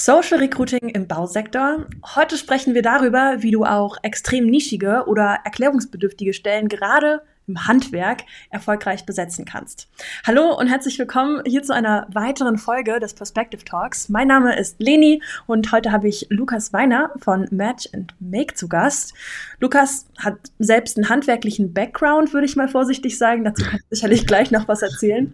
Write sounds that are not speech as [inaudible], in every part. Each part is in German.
Social Recruiting im Bausektor. Heute sprechen wir darüber, wie du auch extrem nischige oder erklärungsbedürftige Stellen gerade im Handwerk erfolgreich besetzen kannst. Hallo und herzlich willkommen hier zu einer weiteren Folge des Perspective Talks. Mein Name ist Leni und heute habe ich Lukas Weiner von Match and Make zu Gast. Lukas hat selbst einen handwerklichen Background, würde ich mal vorsichtig sagen. Dazu kann ich sicherlich gleich noch was erzählen.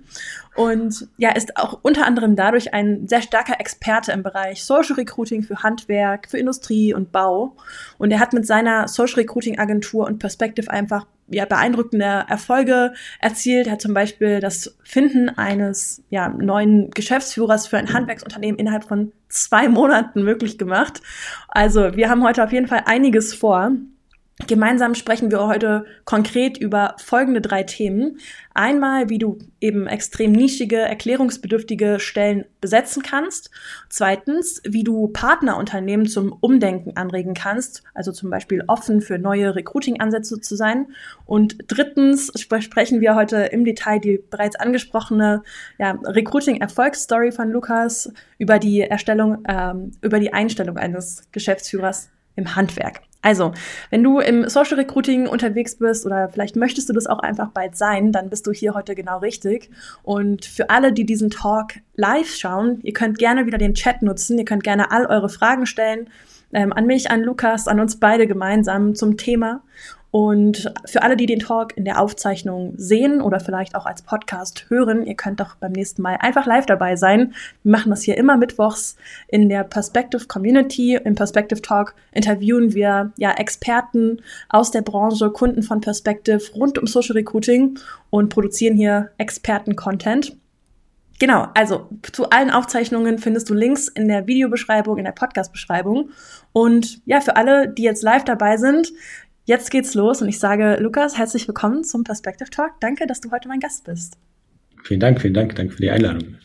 Und ja, ist auch unter anderem dadurch ein sehr starker Experte im Bereich Social Recruiting für Handwerk, für Industrie und Bau. Und er hat mit seiner Social Recruiting Agentur und Perspective einfach ja, beeindruckende Erfolge erzielt. Er hat zum Beispiel das Finden eines ja, neuen Geschäftsführers für ein Handwerksunternehmen innerhalb von zwei Monaten möglich gemacht. Also wir haben heute auf jeden Fall einiges vor. Gemeinsam sprechen wir heute konkret über folgende drei Themen. Einmal, wie du eben extrem nischige, erklärungsbedürftige Stellen besetzen kannst. Zweitens, wie du Partnerunternehmen zum Umdenken anregen kannst, also zum Beispiel offen für neue Recruiting-Ansätze zu sein. Und drittens sprechen wir heute im Detail die bereits angesprochene ja, Recruiting-Erfolgsstory von Lukas über die Erstellung, ähm, über die Einstellung eines Geschäftsführers im Handwerk. Also, wenn du im Social Recruiting unterwegs bist oder vielleicht möchtest du das auch einfach bald sein, dann bist du hier heute genau richtig. Und für alle, die diesen Talk live schauen, ihr könnt gerne wieder den Chat nutzen, ihr könnt gerne all eure Fragen stellen ähm, an mich, an Lukas, an uns beide gemeinsam zum Thema. Und für alle, die den Talk in der Aufzeichnung sehen oder vielleicht auch als Podcast hören, ihr könnt doch beim nächsten Mal einfach live dabei sein. Wir machen das hier immer mittwochs in der Perspective Community. Im Perspective Talk interviewen wir ja Experten aus der Branche, Kunden von Perspective rund um Social Recruiting und produzieren hier Experten-Content. Genau, also zu allen Aufzeichnungen findest du Links in der Videobeschreibung, in der Podcast-Beschreibung. Und ja, für alle, die jetzt live dabei sind, Jetzt geht's los und ich sage, Lukas, herzlich willkommen zum Perspective Talk. Danke, dass du heute mein Gast bist. Vielen Dank, vielen Dank, danke für die Einladung.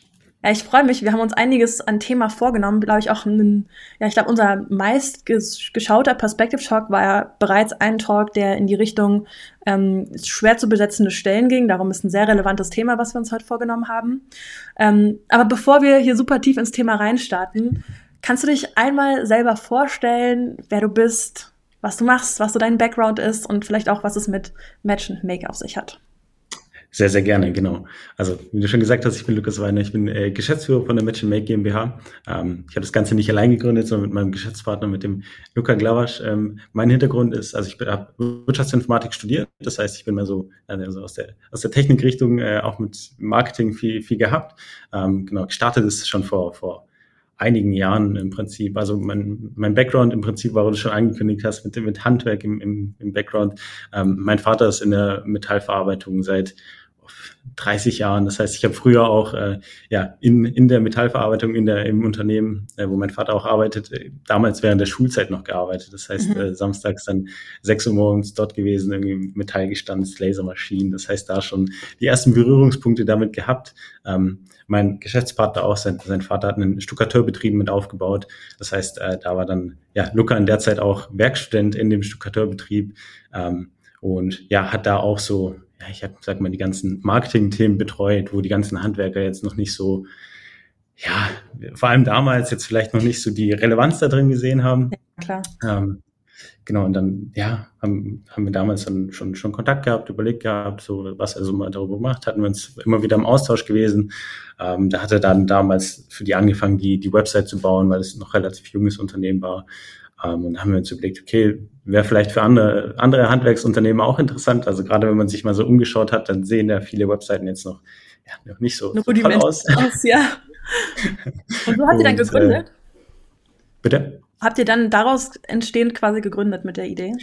Ja, ich freue mich. Wir haben uns einiges an Thema vorgenommen. Glaube ich auch einen, ja, ich glaube, unser meist geschauter Perspective Talk war ja bereits ein Talk, der in die Richtung ähm, schwer zu besetzende Stellen ging. Darum ist ein sehr relevantes Thema, was wir uns heute vorgenommen haben. Ähm, aber bevor wir hier super tief ins Thema reinstarten, kannst du dich einmal selber vorstellen, wer du bist, was du machst, was so dein Background ist und vielleicht auch, was es mit Match and Make auf sich hat. Sehr, sehr gerne, genau. Also, wie du schon gesagt hast, ich bin Lukas Weiner, ich bin äh, Geschäftsführer von der Match and Make GmbH. Ähm, ich habe das Ganze nicht allein gegründet, sondern mit meinem Geschäftspartner, mit dem Luca Glawasch. Ähm, mein Hintergrund ist, also ich habe Wirtschaftsinformatik studiert, das heißt, ich bin mal so also aus der aus der Technikrichtung äh, auch mit Marketing viel viel gehabt. Ähm, genau, gestartet ist schon vor vor einigen Jahren im Prinzip. Also mein, mein Background im Prinzip, warum du schon angekündigt hast, mit, mit Handwerk im, im, im Background. Ähm, mein Vater ist in der Metallverarbeitung seit 30 Jahren. Das heißt, ich habe früher auch äh, ja in, in der Metallverarbeitung in der im Unternehmen, äh, wo mein Vater auch arbeitet, äh, damals während der Schulzeit noch gearbeitet. Das heißt, mhm. äh, samstags dann sechs Uhr morgens dort gewesen, irgendwie Metall gestanzt, Lasermaschinen. Das heißt, da schon die ersten Berührungspunkte damit gehabt. Ähm, mein Geschäftspartner auch, sein, sein Vater hat einen Stuckateurbetrieb mit aufgebaut. Das heißt, äh, da war dann ja Luca in der Zeit auch Werkstudent in dem Stuckateurbetrieb. Ähm, und ja, hat da auch so ja, ich habe, sag mal, die ganzen Marketing-Themen betreut, wo die ganzen Handwerker jetzt noch nicht so, ja, vor allem damals jetzt vielleicht noch nicht so die Relevanz da drin gesehen haben. Ja, klar. Ähm, genau, und dann, ja, haben, haben wir damals dann schon, schon Kontakt gehabt, überlegt gehabt, so was er so mal darüber gemacht, hatten wir uns immer wieder im Austausch gewesen. Ähm, da hat er dann damals für die angefangen, die, die Website zu bauen, weil es noch relativ junges Unternehmen war. Ähm, und haben wir uns überlegt, okay, wäre vielleicht für andere, andere Handwerksunternehmen auch interessant. Also gerade wenn man sich mal so umgeschaut hat, dann sehen ja viele Webseiten jetzt noch, ja, noch nicht so, so toll aus. aus. Ja. [laughs] Und so habt ihr dann gegründet? Äh, bitte? Habt ihr dann daraus entstehend quasi gegründet mit der Idee?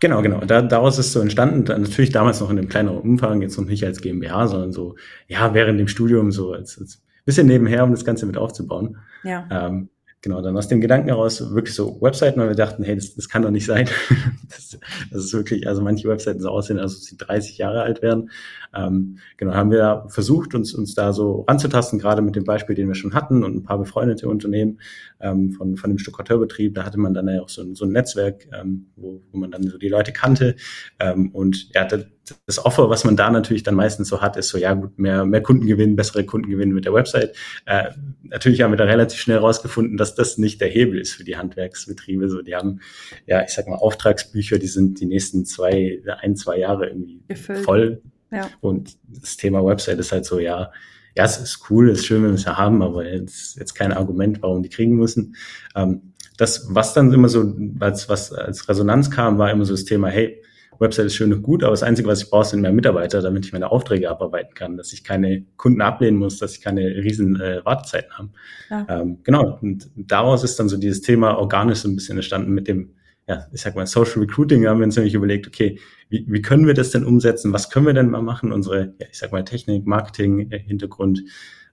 Genau, genau. Da, daraus ist so entstanden, natürlich damals noch in einem kleineren Umfang, jetzt noch nicht als GmbH, sondern so, ja, während dem Studium so als, als bisschen nebenher, um das Ganze mit aufzubauen. Ja. Ähm, genau, dann aus dem Gedanken heraus wirklich so Webseiten, weil wir dachten, hey, das, das kann doch nicht sein. [laughs] das, das ist wirklich, also manche Webseiten so aussehen, als ob sie 30 Jahre alt werden. Ähm, genau, haben wir versucht, uns, uns da so ranzutasten, gerade mit dem Beispiel, den wir schon hatten und ein paar befreundete Unternehmen ähm, von, von dem Stuckateurbetrieb. Da hatte man dann ja auch so, so ein Netzwerk, ähm, wo, wo man dann so die Leute kannte. Ähm, und ja, das, das Offer, was man da natürlich dann meistens so hat, ist so, ja gut, mehr, mehr Kunden gewinnen, bessere Kunden gewinnen mit der Website. Äh, natürlich haben wir da relativ schnell rausgefunden, dass das nicht der Hebel ist für die Handwerksbetriebe. So, die haben, ja, ich sag mal, Auftragsbücher, die sind die nächsten zwei, ein, zwei Jahre irgendwie Gefüllt. voll. Ja. Und das Thema Website ist halt so, ja, ja, es ist cool, es ist schön, wenn wir es ja haben, aber jetzt, jetzt kein Argument, warum die kriegen müssen. Ähm, das, was dann immer so als, was als Resonanz kam, war immer so das Thema, hey, Website ist schön und gut, aber das Einzige, was ich brauche, sind mehr Mitarbeiter, damit ich meine Aufträge abarbeiten kann, dass ich keine Kunden ablehnen muss, dass ich keine riesen äh, Wartezeiten habe. Ja. Ähm, genau, und daraus ist dann so dieses Thema organisch so ein bisschen entstanden mit dem, ja, ich sag mal, Social Recruiting haben wir uns nämlich überlegt, okay, wie, wie können wir das denn umsetzen? Was können wir denn mal machen? Unsere, ja, ich sag mal, Technik, Marketing, äh, Hintergrund,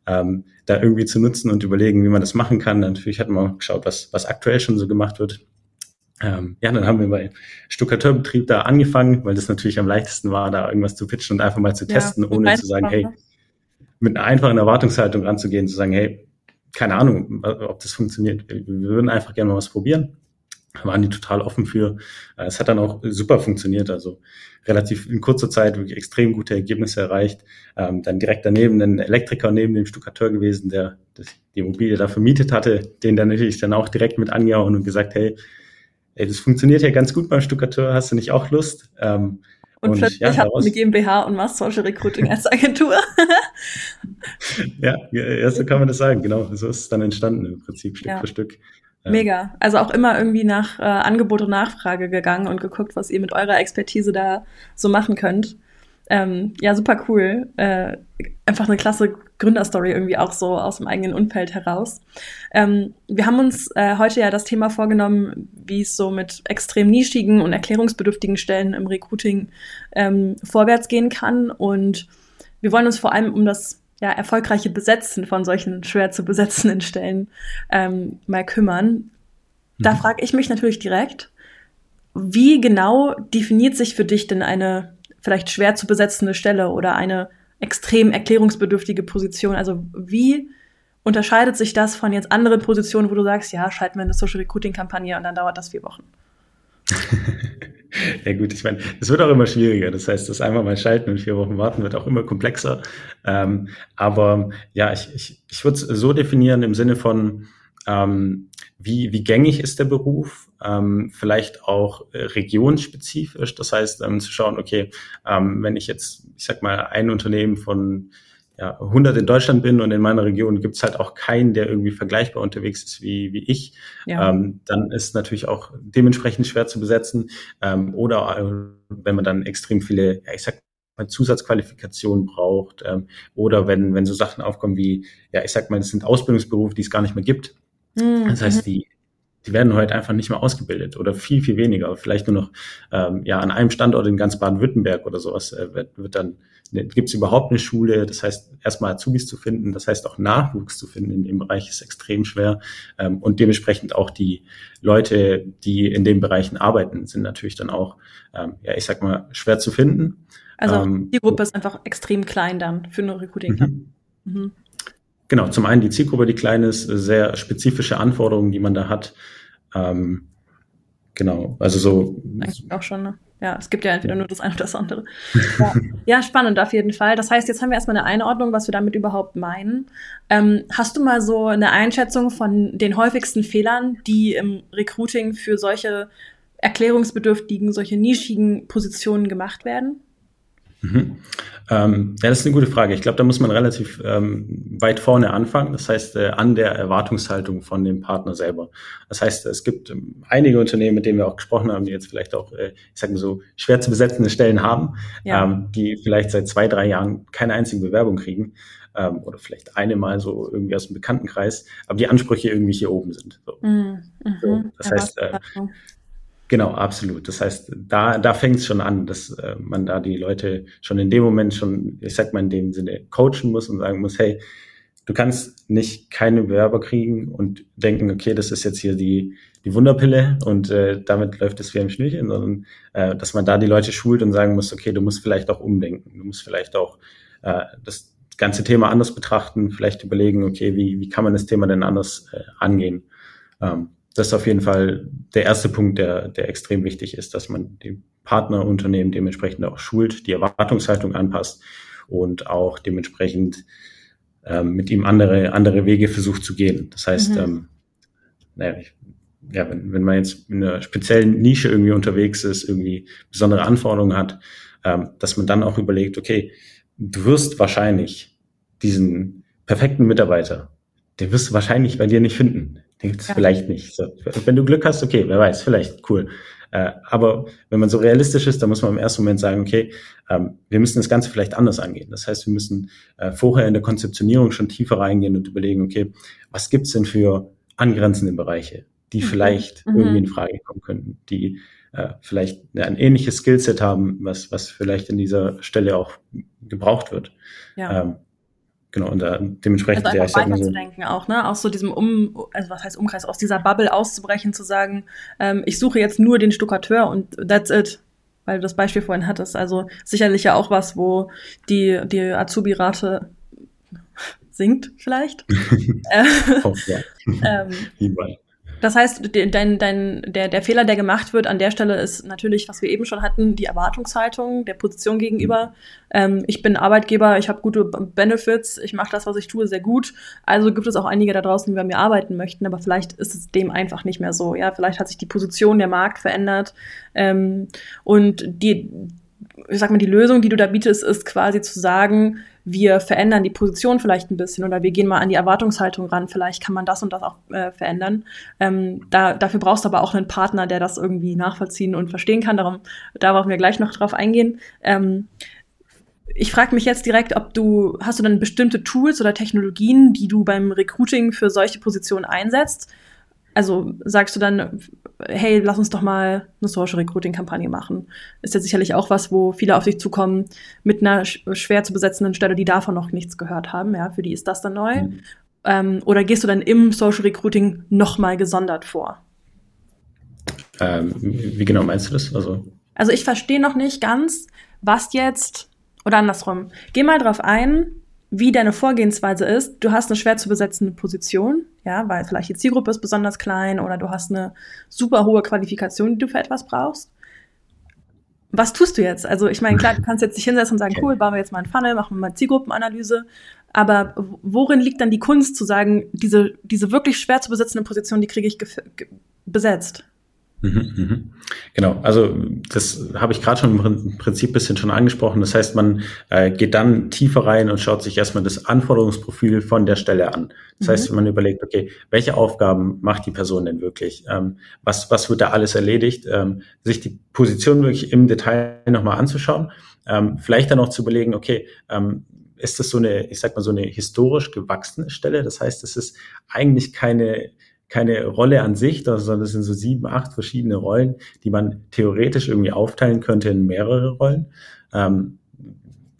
ähm, da irgendwie zu nutzen und überlegen, wie man das machen kann. Natürlich hat man auch geschaut, was, was aktuell schon so gemacht wird. Ähm, ja, dann haben wir bei Stuckateurbetrieb da angefangen, weil das natürlich am leichtesten war, da irgendwas zu pitchen und einfach mal zu testen, ja, ohne zu sagen, hey, mit einer einfachen Erwartungshaltung ranzugehen, zu sagen, hey, keine Ahnung, ob das funktioniert. Wir würden einfach gerne mal was probieren. Waren die total offen für. Es hat dann auch super funktioniert, also relativ in kurzer Zeit wirklich extrem gute Ergebnisse erreicht. Ähm, dann direkt daneben ein Elektriker neben dem Stuckateur gewesen, der die Immobilie da vermietet hatte, den dann natürlich dann auch direkt mit angehauen und gesagt, hey, ey, das funktioniert ja ganz gut beim Stuckateur, hast du nicht auch Lust? Ähm, und, und plötzlich ja, hat eine GmbH und machst Social Recruiting als Agentur. [laughs] ja, ja, so kann man das sagen, genau. So ist es dann entstanden im Prinzip Stück ja. für Stück. Mega. Also auch immer irgendwie nach äh, Angebot und Nachfrage gegangen und geguckt, was ihr mit eurer Expertise da so machen könnt. Ähm, ja, super cool. Äh, einfach eine klasse Gründerstory irgendwie auch so aus dem eigenen Umfeld heraus. Ähm, wir haben uns äh, heute ja das Thema vorgenommen, wie es so mit extrem nischigen und erklärungsbedürftigen Stellen im Recruiting ähm, vorwärts gehen kann. Und wir wollen uns vor allem um das ja, erfolgreiche Besetzen von solchen schwer zu besetzenden Stellen ähm, mal kümmern. Da mhm. frage ich mich natürlich direkt, wie genau definiert sich für dich denn eine vielleicht schwer zu besetzende Stelle oder eine extrem erklärungsbedürftige Position? Also wie unterscheidet sich das von jetzt anderen Positionen, wo du sagst, ja, schalten wir eine Social Recruiting Kampagne und dann dauert das vier Wochen? [laughs] ja gut, ich meine, es wird auch immer schwieriger. Das heißt, das einmal mal schalten und vier Wochen warten wird auch immer komplexer. Ähm, aber ja, ich, ich, ich würde es so definieren im Sinne von, ähm, wie, wie gängig ist der Beruf, ähm, vielleicht auch äh, regionspezifisch. Das heißt, ähm, zu schauen, okay, ähm, wenn ich jetzt, ich sag mal, ein Unternehmen von ja, 100 in Deutschland bin und in meiner Region gibt's halt auch keinen, der irgendwie vergleichbar unterwegs ist wie, wie ich, ja. ähm, dann ist natürlich auch dementsprechend schwer zu besetzen. Ähm, oder äh, wenn man dann extrem viele, ja, ich sag mal, Zusatzqualifikationen braucht ähm, oder wenn, wenn so Sachen aufkommen wie, ja, ich sag mal, das sind Ausbildungsberufe, die es gar nicht mehr gibt. Mhm. Das heißt, die, die werden heute einfach nicht mehr ausgebildet oder viel, viel weniger. Vielleicht nur noch ähm, ja, an einem Standort in ganz Baden-Württemberg oder sowas äh, wird, wird dann, gibt es überhaupt eine Schule. Das heißt, erstmal Azubis zu finden, das heißt auch Nachwuchs zu finden in dem Bereich ist extrem schwer. Ähm, und dementsprechend auch die Leute, die in den Bereichen arbeiten, sind natürlich dann auch, ähm, ja, ich sag mal, schwer zu finden. Also ähm, die Gruppe ist einfach extrem klein dann für eine Recruiting. Mhm. Mhm. Genau, zum einen die Zielgruppe, die klein ist, sehr spezifische Anforderungen, die man da hat. Ähm, genau, also so. Eigentlich auch schon, ne? Ja, es gibt ja entweder nur das eine oder das andere. [laughs] Ja. ja, spannend auf jeden Fall. Das heißt, jetzt haben wir erstmal eine Einordnung, was wir damit überhaupt meinen. Ähm, hast du mal so eine Einschätzung von den häufigsten Fehlern, die im Recruiting für solche erklärungsbedürftigen, solche nischigen Positionen gemacht werden? Mhm. Ähm, ja, das ist eine gute Frage. Ich glaube, da muss man relativ ähm, weit vorne anfangen. Das heißt, äh, an der Erwartungshaltung von dem Partner selber. Das heißt, es gibt ähm, einige Unternehmen, mit denen wir auch gesprochen haben, die jetzt vielleicht auch, äh, ich sage mal so, schwer zu besetzende Stellen haben, ja. ähm, die vielleicht seit zwei, drei Jahren keine einzige Bewerbung kriegen ähm, oder vielleicht eine mal so irgendwie aus dem Bekanntenkreis, aber die Ansprüche irgendwie hier oben sind. So. Mhm. So, das heißt, äh, Genau, absolut. Das heißt, da, da fängt es schon an, dass äh, man da die Leute schon in dem Moment schon, ich sag mal in dem Sinne, coachen muss und sagen muss, hey, du kannst nicht keine Bewerber kriegen und denken, okay, das ist jetzt hier die, die Wunderpille und äh, damit läuft es wie ein Schnürchen, sondern äh, dass man da die Leute schult und sagen muss, okay, du musst vielleicht auch umdenken, du musst vielleicht auch äh, das ganze Thema anders betrachten, vielleicht überlegen, okay, wie, wie kann man das Thema denn anders äh, angehen. Ähm, das ist auf jeden Fall der erste Punkt, der, der extrem wichtig ist, dass man die Partnerunternehmen dementsprechend auch schult, die Erwartungshaltung anpasst und auch dementsprechend ähm, mit ihm andere, andere Wege versucht zu gehen. Das heißt, mhm. ähm, naja, ich, ja, wenn, wenn man jetzt in einer speziellen Nische irgendwie unterwegs ist, irgendwie besondere Anforderungen hat, ähm, dass man dann auch überlegt, okay, du wirst wahrscheinlich diesen perfekten Mitarbeiter, den wirst du wahrscheinlich bei dir nicht finden. Den gibt's ja. vielleicht nicht. So, wenn du Glück hast, okay, wer weiß, vielleicht, cool. Äh, aber wenn man so realistisch ist, dann muss man im ersten Moment sagen, okay, ähm, wir müssen das Ganze vielleicht anders angehen. Das heißt, wir müssen äh, vorher in der Konzeptionierung schon tiefer reingehen und überlegen, okay, was gibt's denn für angrenzende Bereiche, die mhm. vielleicht mhm. irgendwie in Frage kommen könnten, die äh, vielleicht ein ähnliches Skillset haben, was, was vielleicht in dieser Stelle auch gebraucht wird. Ja. Ähm, genau, und da dementsprechend also einfach ja, weiterzudenken so, auch, ne? Aus so diesem Um, also was heißt Umkreis, aus dieser Bubble auszubrechen, zu sagen, ähm, ich suche jetzt nur den Stuckateur und that's it. Weil du das Beispiel vorhin hattest. Also sicherlich ja auch was, wo die, die Azubi-Rate sinkt, vielleicht. [laughs] äh, oh, ja. [laughs] ähm, das heißt, dein, dein, der, der Fehler, der gemacht wird an der Stelle, ist natürlich, was wir eben schon hatten, die Erwartungshaltung der Position gegenüber. Ähm, ich bin Arbeitgeber, ich habe gute Benefits, ich mache das, was ich tue, sehr gut. Also gibt es auch einige da draußen, die bei mir arbeiten möchten, aber vielleicht ist es dem einfach nicht mehr so. Ja, vielleicht hat sich die Position, der Markt verändert. Ähm, und die, ich sag mal, die Lösung, die du da bietest, ist quasi zu sagen, wir verändern die Position vielleicht ein bisschen oder wir gehen mal an die Erwartungshaltung ran, vielleicht kann man das und das auch äh, verändern. Ähm, da, dafür brauchst du aber auch einen Partner, der das irgendwie nachvollziehen und verstehen kann. Darum, darauf wir gleich noch drauf eingehen. Ähm, ich frage mich jetzt direkt, ob du, hast du dann bestimmte Tools oder Technologien, die du beim Recruiting für solche Positionen einsetzt? Also sagst du dann, hey, lass uns doch mal eine Social Recruiting Kampagne machen. Ist ja sicherlich auch was, wo viele auf dich zukommen mit einer schwer zu besetzenden Stelle, die davon noch nichts gehört haben. Ja, für die ist das dann neu. Mhm. Ähm, oder gehst du dann im Social Recruiting nochmal gesondert vor? Ähm, wie genau meinst du das? Also, also ich verstehe noch nicht ganz, was jetzt, oder andersrum, geh mal drauf ein, wie deine Vorgehensweise ist. Du hast eine schwer zu besetzende Position, ja, weil vielleicht die Zielgruppe ist besonders klein oder du hast eine super hohe Qualifikation, die du für etwas brauchst. Was tust du jetzt? Also ich meine, klar, du kannst jetzt dich hinsetzen und sagen, cool, bauen wir jetzt mal einen Funnel, machen wir mal Zielgruppenanalyse. Aber worin liegt dann die Kunst zu sagen, diese, diese wirklich schwer zu besetzende Position, die kriege ich besetzt? Mhm, mhm. Genau, also das habe ich gerade schon im Prinzip bisschen schon angesprochen. Das heißt, man äh, geht dann tiefer rein und schaut sich erstmal das Anforderungsprofil von der Stelle an. Das mhm. heißt, man überlegt, okay, welche Aufgaben macht die Person denn wirklich? Ähm, was, was wird da alles erledigt? Ähm, sich die Position wirklich im Detail nochmal anzuschauen. Ähm, vielleicht dann auch zu überlegen, okay, ähm, ist das so eine, ich sag mal, so eine historisch gewachsene Stelle? Das heißt, es ist eigentlich keine keine Rolle an sich, sondern es sind so sieben, acht verschiedene Rollen, die man theoretisch irgendwie aufteilen könnte in mehrere Rollen. Ähm,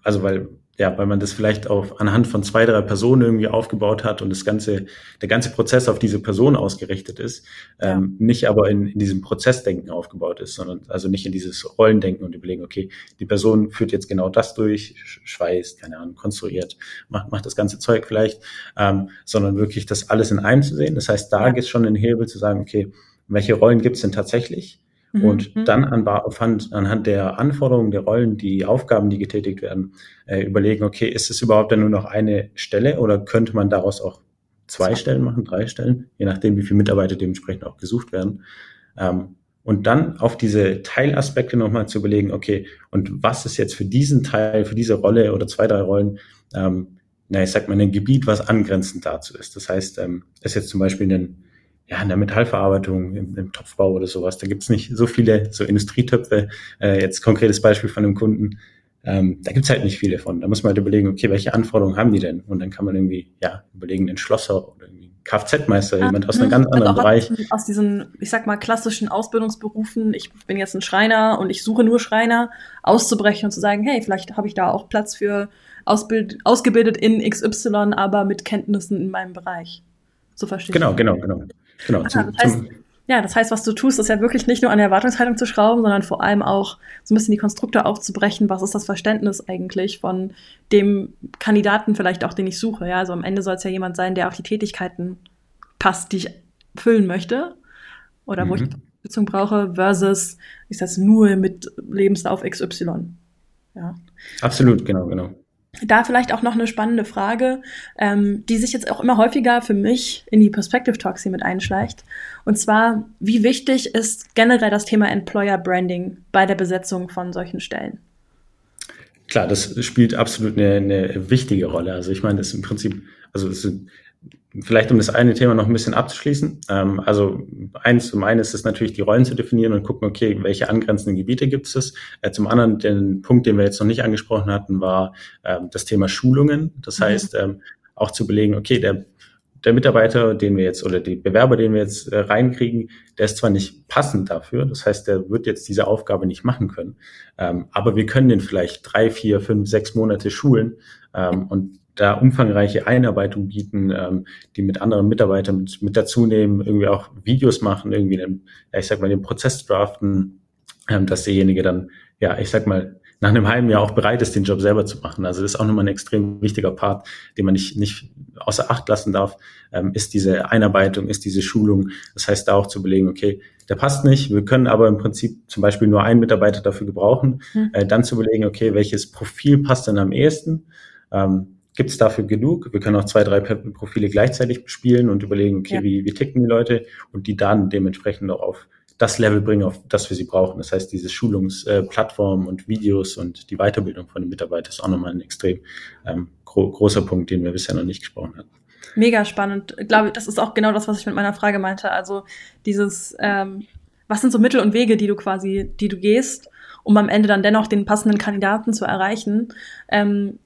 also weil ja, weil man das vielleicht auf anhand von zwei, drei Personen irgendwie aufgebaut hat und das ganze, der ganze Prozess auf diese Person ausgerichtet ist, ja. ähm, nicht aber in, in diesem Prozessdenken aufgebaut ist, sondern also nicht in dieses Rollendenken und überlegen, okay, die Person führt jetzt genau das durch, schweißt, keine Ahnung, konstruiert, macht, macht das ganze Zeug vielleicht, ähm, sondern wirklich das alles in einem zu sehen. Das heißt, da ja. geht es schon in den Hebel zu sagen, okay, welche Rollen gibt es denn tatsächlich? Mhm, und mhm. dann anhand, anhand der Anforderungen der Rollen, die Aufgaben, die getätigt werden, äh, überlegen, okay, ist es überhaupt dann nur noch eine Stelle oder könnte man daraus auch zwei Stellen machen, drei Stellen, je nachdem, wie viele Mitarbeiter dementsprechend auch gesucht werden. Ähm, und dann auf diese Teilaspekte nochmal zu überlegen, okay, und was ist jetzt für diesen Teil, für diese Rolle oder zwei, drei Rollen, ähm, na, ich sag mal, ein Gebiet, was angrenzend dazu ist. Das heißt, ähm, ist jetzt zum Beispiel ein ja, in der Metallverarbeitung, im, im Topfbau oder sowas, da gibt's nicht so viele so Industrietöpfe. Äh, jetzt konkretes Beispiel von einem Kunden, ähm, da gibt's halt nicht viele von. Da muss man halt überlegen, okay, welche Anforderungen haben die denn? Und dann kann man irgendwie, ja, überlegen, den Schlosser oder irgendwie Kfz-Meister, ja, jemand aus einem ganz anderen Bereich. Aus diesen, ich sag mal, klassischen Ausbildungsberufen, ich bin jetzt ein Schreiner und ich suche nur Schreiner, auszubrechen und zu sagen, hey, vielleicht habe ich da auch Platz für Ausbild ausgebildet in XY, aber mit Kenntnissen in meinem Bereich. So verstehe genau, ich. Genau, genau, genau. Genau. Ah, zum, das heißt, ja, das heißt, was du tust, ist ja wirklich nicht nur an der Erwartungshaltung zu schrauben, sondern vor allem auch so ein bisschen die Konstrukte aufzubrechen. Was ist das Verständnis eigentlich von dem Kandidaten vielleicht auch, den ich suche? Ja, also am Ende soll es ja jemand sein, der auf die Tätigkeiten passt, die ich füllen möchte oder mhm. wo ich mhm. Unterstützung brauche versus ich das nur mit Lebenslauf XY. Ja. Absolut, genau, genau. Da vielleicht auch noch eine spannende Frage, ähm, die sich jetzt auch immer häufiger für mich in die Perspective Talks hier mit einschleicht. Und zwar, wie wichtig ist generell das Thema Employer Branding bei der Besetzung von solchen Stellen? Klar, das spielt absolut eine, eine wichtige Rolle. Also ich meine, das ist im Prinzip, also es sind Vielleicht um das eine Thema noch ein bisschen abzuschließen. Ähm, also eins zum einen ist es natürlich die Rollen zu definieren und gucken, okay, welche angrenzenden Gebiete gibt es. Äh, zum anderen, den Punkt, den wir jetzt noch nicht angesprochen hatten, war ähm, das Thema Schulungen. Das mhm. heißt, ähm, auch zu belegen, okay, der, der Mitarbeiter, den wir jetzt oder die Bewerber, den wir jetzt äh, reinkriegen, der ist zwar nicht passend dafür, das heißt, der wird jetzt diese Aufgabe nicht machen können, ähm, aber wir können den vielleicht drei, vier, fünf, sechs Monate schulen ähm, und da umfangreiche Einarbeitung bieten, ähm, die mit anderen Mitarbeitern mit, mit dazu nehmen, irgendwie auch Videos machen, irgendwie den, ich sag mal, den Prozess draften, ähm, dass derjenige dann, ja, ich sag mal, nach einem halben Jahr auch bereit ist, den Job selber zu machen. Also das ist auch nochmal ein extrem wichtiger Part, den man nicht, nicht außer Acht lassen darf, ähm, ist diese Einarbeitung, ist diese Schulung. Das heißt, da auch zu belegen, okay, der passt nicht, wir können aber im Prinzip zum Beispiel nur einen Mitarbeiter dafür gebrauchen, mhm. äh, dann zu belegen, okay, welches Profil passt dann am ehesten. Ähm, gibt es dafür genug. Wir können auch zwei, drei Profile gleichzeitig bespielen und überlegen, okay, ja. wie, wie ticken die Leute und die dann dementsprechend auch auf das Level bringen, auf das wir sie brauchen. Das heißt, diese Schulungsplattformen äh, und Videos und die Weiterbildung von den Mitarbeitern ist auch nochmal ein extrem ähm, gro großer Punkt, den wir bisher noch nicht gesprochen hatten. Mega spannend. Ich glaube, das ist auch genau das, was ich mit meiner Frage meinte. Also dieses, ähm, was sind so Mittel und Wege, die du quasi, die du gehst, um am Ende dann dennoch den passenden Kandidaten zu erreichen? Ähm,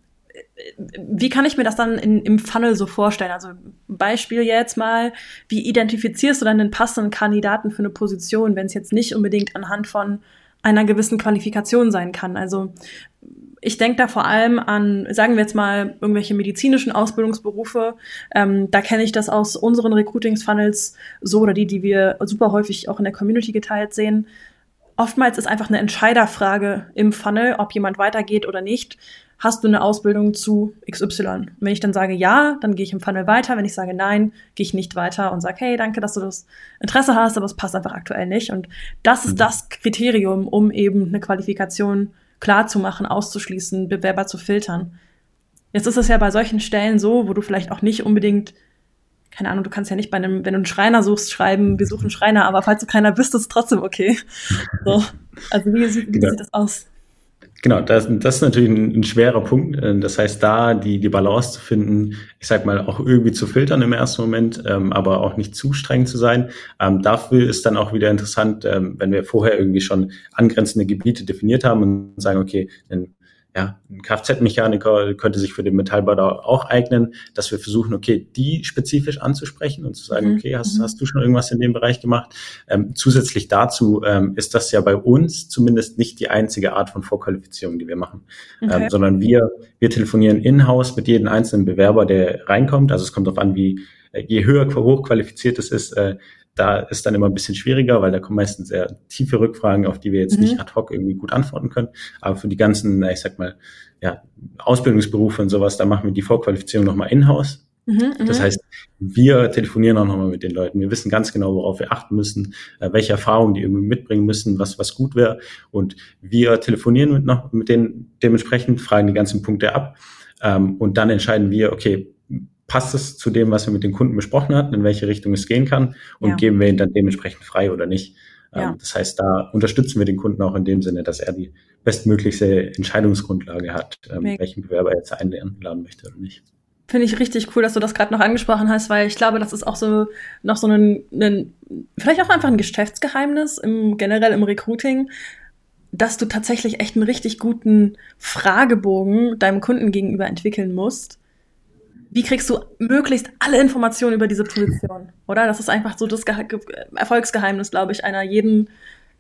wie kann ich mir das dann in, im Funnel so vorstellen? Also Beispiel jetzt mal, wie identifizierst du dann den passenden Kandidaten für eine Position, wenn es jetzt nicht unbedingt anhand von einer gewissen Qualifikation sein kann? Also ich denke da vor allem an, sagen wir jetzt mal, irgendwelche medizinischen Ausbildungsberufe. Ähm, da kenne ich das aus unseren Recruitings-Funnels so oder die, die wir super häufig auch in der Community geteilt sehen. Oftmals ist einfach eine Entscheiderfrage im Funnel, ob jemand weitergeht oder nicht hast du eine Ausbildung zu XY? Wenn ich dann sage ja, dann gehe ich im Funnel weiter. Wenn ich sage nein, gehe ich nicht weiter und sage, hey, danke, dass du das Interesse hast, aber es passt einfach aktuell nicht. Und das ist mhm. das Kriterium, um eben eine Qualifikation klar zu machen, auszuschließen, Bewerber zu filtern. Jetzt ist es ja bei solchen Stellen so, wo du vielleicht auch nicht unbedingt keine Ahnung, du kannst ja nicht bei einem, wenn du einen Schreiner suchst, schreiben, wir suchen einen Schreiner, aber falls du keiner bist, ist es trotzdem okay. [laughs] So. Also wie, wie, ja. sieht das aus? Genau, das, das ist natürlich ein, ein, schwerer Punkt. Äh, das heißt, da die, die Balance zu finden, ich sag mal, auch irgendwie zu filtern im ersten Moment, ähm, aber auch nicht zu streng zu sein. Ähm, dafür ist dann auch wieder interessant, ähm, wenn wir vorher irgendwie schon angrenzende Gebiete definiert haben und sagen, okay, dann ja, ein Kfz-Mechaniker könnte sich für den Metallbau auch eignen, dass wir versuchen, okay, die spezifisch anzusprechen und zu sagen, mhm. okay, hast, mhm. hast du schon irgendwas in dem Bereich gemacht? Ähm, zusätzlich dazu ähm, ist das ja bei uns zumindest nicht die einzige Art von Vorqualifizierung, die wir machen, ähm, okay. ähm, sondern wir, wir telefonieren in-house mit jedem einzelnen Bewerber, der reinkommt. Also es kommt darauf an, wie äh, je höher hochqualifiziert es ist, äh, da ist dann immer ein bisschen schwieriger, weil da kommen meistens sehr tiefe Rückfragen, auf die wir jetzt mhm. nicht ad hoc irgendwie gut antworten können. Aber für die ganzen, ich sag mal, ja, Ausbildungsberufe und sowas, da machen wir die Vorqualifizierung nochmal in-house. Mhm, das mhm. heißt, wir telefonieren auch nochmal mit den Leuten. Wir wissen ganz genau, worauf wir achten müssen, äh, welche Erfahrungen die irgendwie mitbringen müssen, was, was gut wäre. Und wir telefonieren mit, noch, mit denen dementsprechend, fragen die ganzen Punkte ab. Ähm, und dann entscheiden wir, okay, passt es zu dem, was wir mit den Kunden besprochen hatten, in welche Richtung es gehen kann und ja. geben wir ihn dann dementsprechend frei oder nicht. Ähm, ja. Das heißt, da unterstützen wir den Kunden auch in dem Sinne, dass er die bestmöglichste Entscheidungsgrundlage hat, ähm, welchen Bewerber er jetzt einladen möchte oder nicht. Finde ich richtig cool, dass du das gerade noch angesprochen hast, weil ich glaube, das ist auch so noch so ein, ein vielleicht auch einfach ein Geschäftsgeheimnis im generell im Recruiting, dass du tatsächlich echt einen richtig guten Fragebogen deinem Kunden gegenüber entwickeln musst, wie kriegst du möglichst alle Informationen über diese Position, oder? Das ist einfach so das Ge Erfolgsgeheimnis, glaube ich, einer jeden,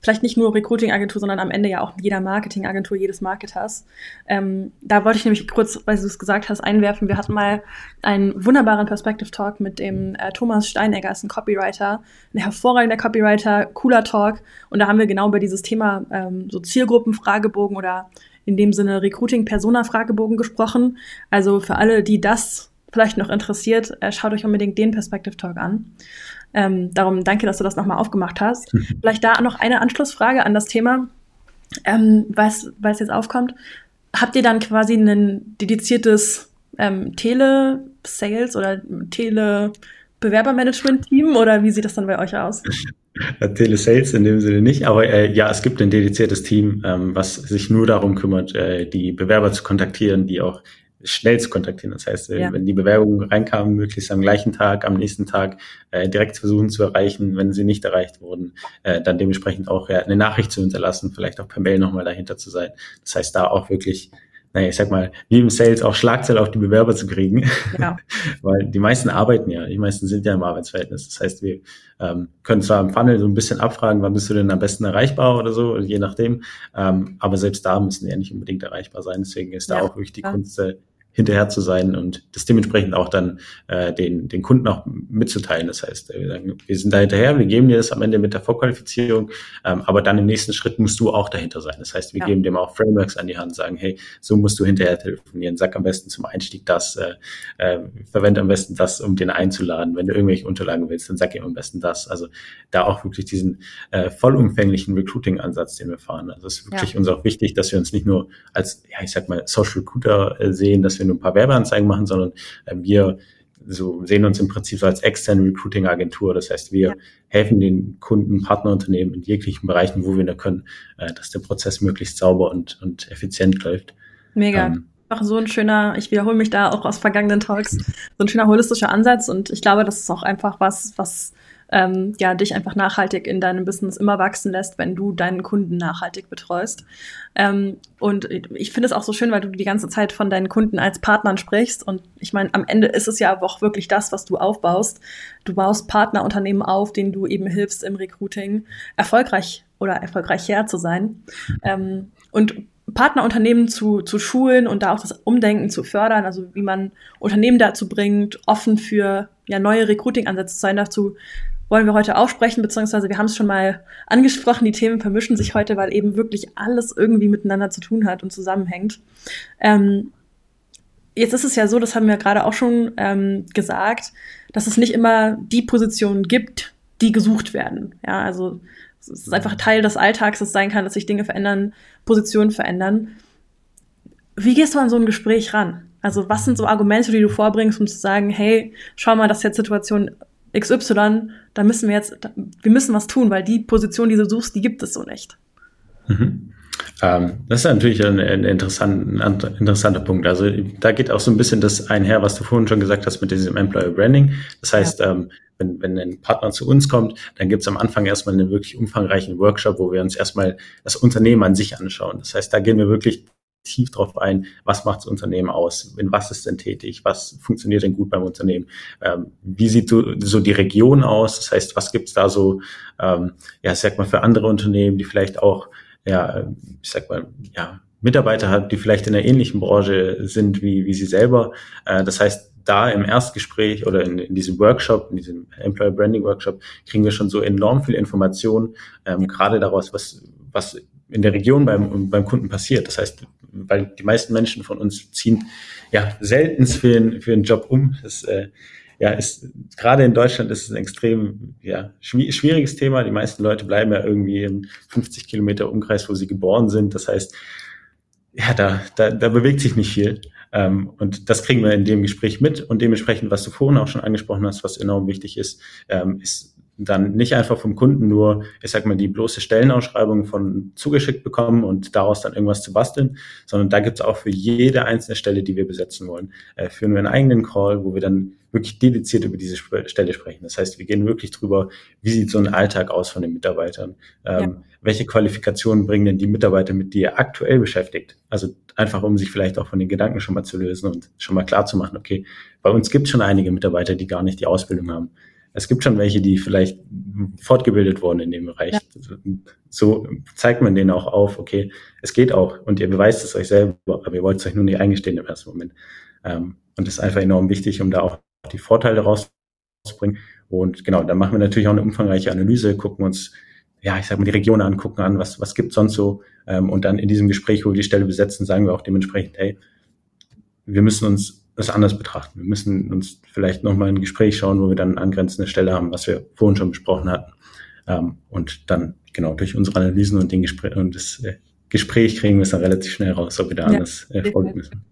vielleicht nicht nur Recruiting-Agentur, sondern am Ende ja auch jeder Marketing-Agentur, jedes Marketers. Ähm, da wollte ich nämlich kurz, weil du es gesagt hast, einwerfen. Wir hatten mal einen wunderbaren Perspective-Talk mit dem äh, Thomas Steinegger, ist ein Copywriter, ein hervorragender Copywriter, cooler Talk. Und da haben wir genau über dieses Thema ähm, so Zielgruppen-Fragebogen oder in dem Sinne Recruiting-Persona-Fragebogen gesprochen. Also für alle, die das vielleicht noch interessiert, äh, schaut euch unbedingt den Perspective Talk an. Ähm, darum danke, dass du das nochmal aufgemacht hast. Mhm. Vielleicht da noch eine Anschlussfrage an das Thema, ähm, weil es jetzt aufkommt. Habt ihr dann quasi ein dediziertes ähm, Tele-Sales oder Tele-Bewerbermanagement-Team oder wie sieht das dann bei euch aus? [laughs] Telesales in dem Sinne nicht, aber äh, ja, es gibt ein dediziertes Team, ähm, was sich nur darum kümmert, äh, die Bewerber zu kontaktieren, die auch schnell zu kontaktieren. Das heißt, äh, ja. wenn die Bewerbungen reinkamen, möglichst am gleichen Tag, am nächsten Tag äh, direkt versuchen zu erreichen, wenn sie nicht erreicht wurden, äh, dann dementsprechend auch ja, eine Nachricht zu hinterlassen, vielleicht auch per Mail nochmal dahinter zu sein. Das heißt, da auch wirklich naja, ich sag mal, wie im Sales auch Schlagzeile auf die Bewerber zu kriegen. Ja. [laughs] Weil die meisten arbeiten ja, die meisten sind ja im Arbeitsverhältnis. Das heißt, wir ähm, können zwar im Funnel so ein bisschen abfragen, wann bist du denn am besten erreichbar oder so, je nachdem. Ähm, aber selbst da müssen die ja nicht unbedingt erreichbar sein. Deswegen ist da ja, auch wirklich die ja. Kunst, äh, hinterher zu sein und das dementsprechend auch dann äh, den, den Kunden auch mitzuteilen. Das heißt, äh, wir sind da hinterher, wir geben dir das am Ende mit der Vorqualifizierung, ähm, aber dann im nächsten Schritt musst du auch dahinter sein. Das heißt, wir ja. geben dem auch Frameworks an die Hand, sagen, hey, so musst du hinterher telefonieren, sag am besten zum Einstieg das, äh, äh, verwende am besten das, um den einzuladen. Wenn du irgendwelche Unterlagen willst, dann sag ihm am besten das. Also da auch wirklich diesen äh, vollumfänglichen Recruiting-Ansatz, den wir fahren. Also es ist wirklich ja. uns auch wichtig, dass wir uns nicht nur als, ja, ich sag mal, Social Recruiter äh, sehen, dass wir nur ein paar Werbeanzeigen machen, sondern äh, wir so sehen uns im Prinzip so als externe Recruiting-Agentur. Das heißt, wir ja. helfen den Kunden, Partnerunternehmen in jeglichen Bereichen, wo wir da können, äh, dass der Prozess möglichst sauber und, und effizient läuft. Mega. Ähm, Einfach so ein schöner, ich wiederhole mich da auch aus vergangenen Talks, so ein schöner holistischer Ansatz und ich glaube, das ist auch einfach was, was ähm, ja, dich einfach nachhaltig in deinem Business immer wachsen lässt, wenn du deinen Kunden nachhaltig betreust. Ähm, und ich finde es auch so schön, weil du die ganze Zeit von deinen Kunden als Partnern sprichst. Und ich meine, am Ende ist es ja auch wirklich das, was du aufbaust. Du baust Partnerunternehmen auf, denen du eben hilfst im Recruiting, erfolgreich oder erfolgreicher zu sein. Ähm, und Partnerunternehmen zu, zu schulen und da auch das Umdenken zu fördern, also wie man Unternehmen dazu bringt, offen für ja, neue Recruiting-Ansätze zu sein. Dazu wollen wir heute aufsprechen, beziehungsweise wir haben es schon mal angesprochen, die Themen vermischen sich heute, weil eben wirklich alles irgendwie miteinander zu tun hat und zusammenhängt. Ähm, jetzt ist es ja so, das haben wir gerade auch schon ähm, gesagt, dass es nicht immer die Positionen gibt, die gesucht werden. Ja, also es ist einfach Teil des Alltags, dass es sein kann, dass sich Dinge verändern, Positionen verändern. Wie gehst du an so ein Gespräch ran? Also was sind so Argumente, die du vorbringst, um zu sagen, hey, schau mal, das ist jetzt Situation XY, da müssen wir jetzt, wir müssen was tun, weil die Position, die du suchst, die gibt es so nicht. Mhm. Ähm, das ist natürlich ein, ein, interessant, ein, interessanter Punkt. Also da geht auch so ein bisschen das einher, was du vorhin schon gesagt hast mit diesem Employer Branding. Das heißt, ja. ähm, wenn, wenn ein Partner zu uns kommt, dann gibt es am Anfang erstmal einen wirklich umfangreichen Workshop, wo wir uns erstmal das Unternehmen an sich anschauen. Das heißt, da gehen wir wirklich tief drauf ein, was macht das Unternehmen aus, in was ist denn tätig, was funktioniert denn gut beim Unternehmen, ähm, wie sieht so, so, die Region aus, das heißt, was gibt's da so, ähm, ja, sag mal, für andere Unternehmen, die vielleicht auch, ja, ich sag mal, ja, Mitarbeiter hat, die vielleicht in einer ähnlichen Branche sind wie, wie sie selber. Äh, das heißt, da im Erstgespräch oder in, in diesem Workshop, in diesem Employer Branding Workshop, kriegen wir schon so enorm viel Information, ähm, gerade daraus, was, was in der Region beim, beim Kunden passiert. Das heißt, weil die meisten Menschen von uns ziehen ja selten für, einen, für einen Job um. Das äh, ja, ist gerade in Deutschland ist es ein extrem ja, schwieriges Thema. Die meisten Leute bleiben ja irgendwie im 50 Kilometer Umkreis, wo sie geboren sind. Das heißt, ja, da, da, da bewegt sich nicht viel. Ähm, und das kriegen wir in dem Gespräch mit. Und dementsprechend, was du vorhin auch schon angesprochen hast, was enorm wichtig ist, ähm, ist dann nicht einfach vom Kunden nur, ich sag mal, die bloße Stellenausschreibung von zugeschickt bekommen und daraus dann irgendwas zu basteln, sondern da gibt's auch für jede einzelne Stelle, die wir besetzen wollen, äh, führen wir einen eigenen Call, wo wir dann wirklich dediziert über diese Stelle sprechen. Das heißt, wir gehen wirklich drüber, wie sieht so ein Alltag aus von den Mitarbeitern? Ähm, ja. Welche Qualifikationen bringen denn die Mitarbeiter mit, die ihr aktuell beschäftigt? Also einfach, um sich vielleicht auch von den Gedanken schon mal zu lösen und schon mal klar zu machen, okay, bei uns gibt es schon einige Mitarbeiter, die gar nicht die Ausbildung haben es gibt schon welche, die vielleicht fortgebildet wurden in dem Bereich. Ja. So zeigt man denen auch auf, okay, es geht auch und ihr beweist es euch selber, aber ihr wollt es euch nur nicht eingestehen im ersten Moment. Ähm, und das ist einfach enorm wichtig, um da auch die Vorteile rauszubringen. Und genau, dann machen wir natürlich auch eine umfangreiche Analyse, gucken uns, ja, ich sag mal, die Region angucken an, was, was gibt's sonst so. Ähm, und dann in diesem Gespräch, wo wir die Stelle besetzen, sagen wir auch dementsprechend, hey, wir müssen uns das anders betrachten. Wir müssen uns vielleicht nochmal ein Gespräch schauen, wo wir dann angrenzende Stelle haben, was wir vorhin schon besprochen hatten. Ähm, und dann genau durch unsere Analysen und, den Gespräch, und das äh, Gespräch kriegen wir es dann relativ schnell raus, ob wir da ja, anders äh, folgen müssen.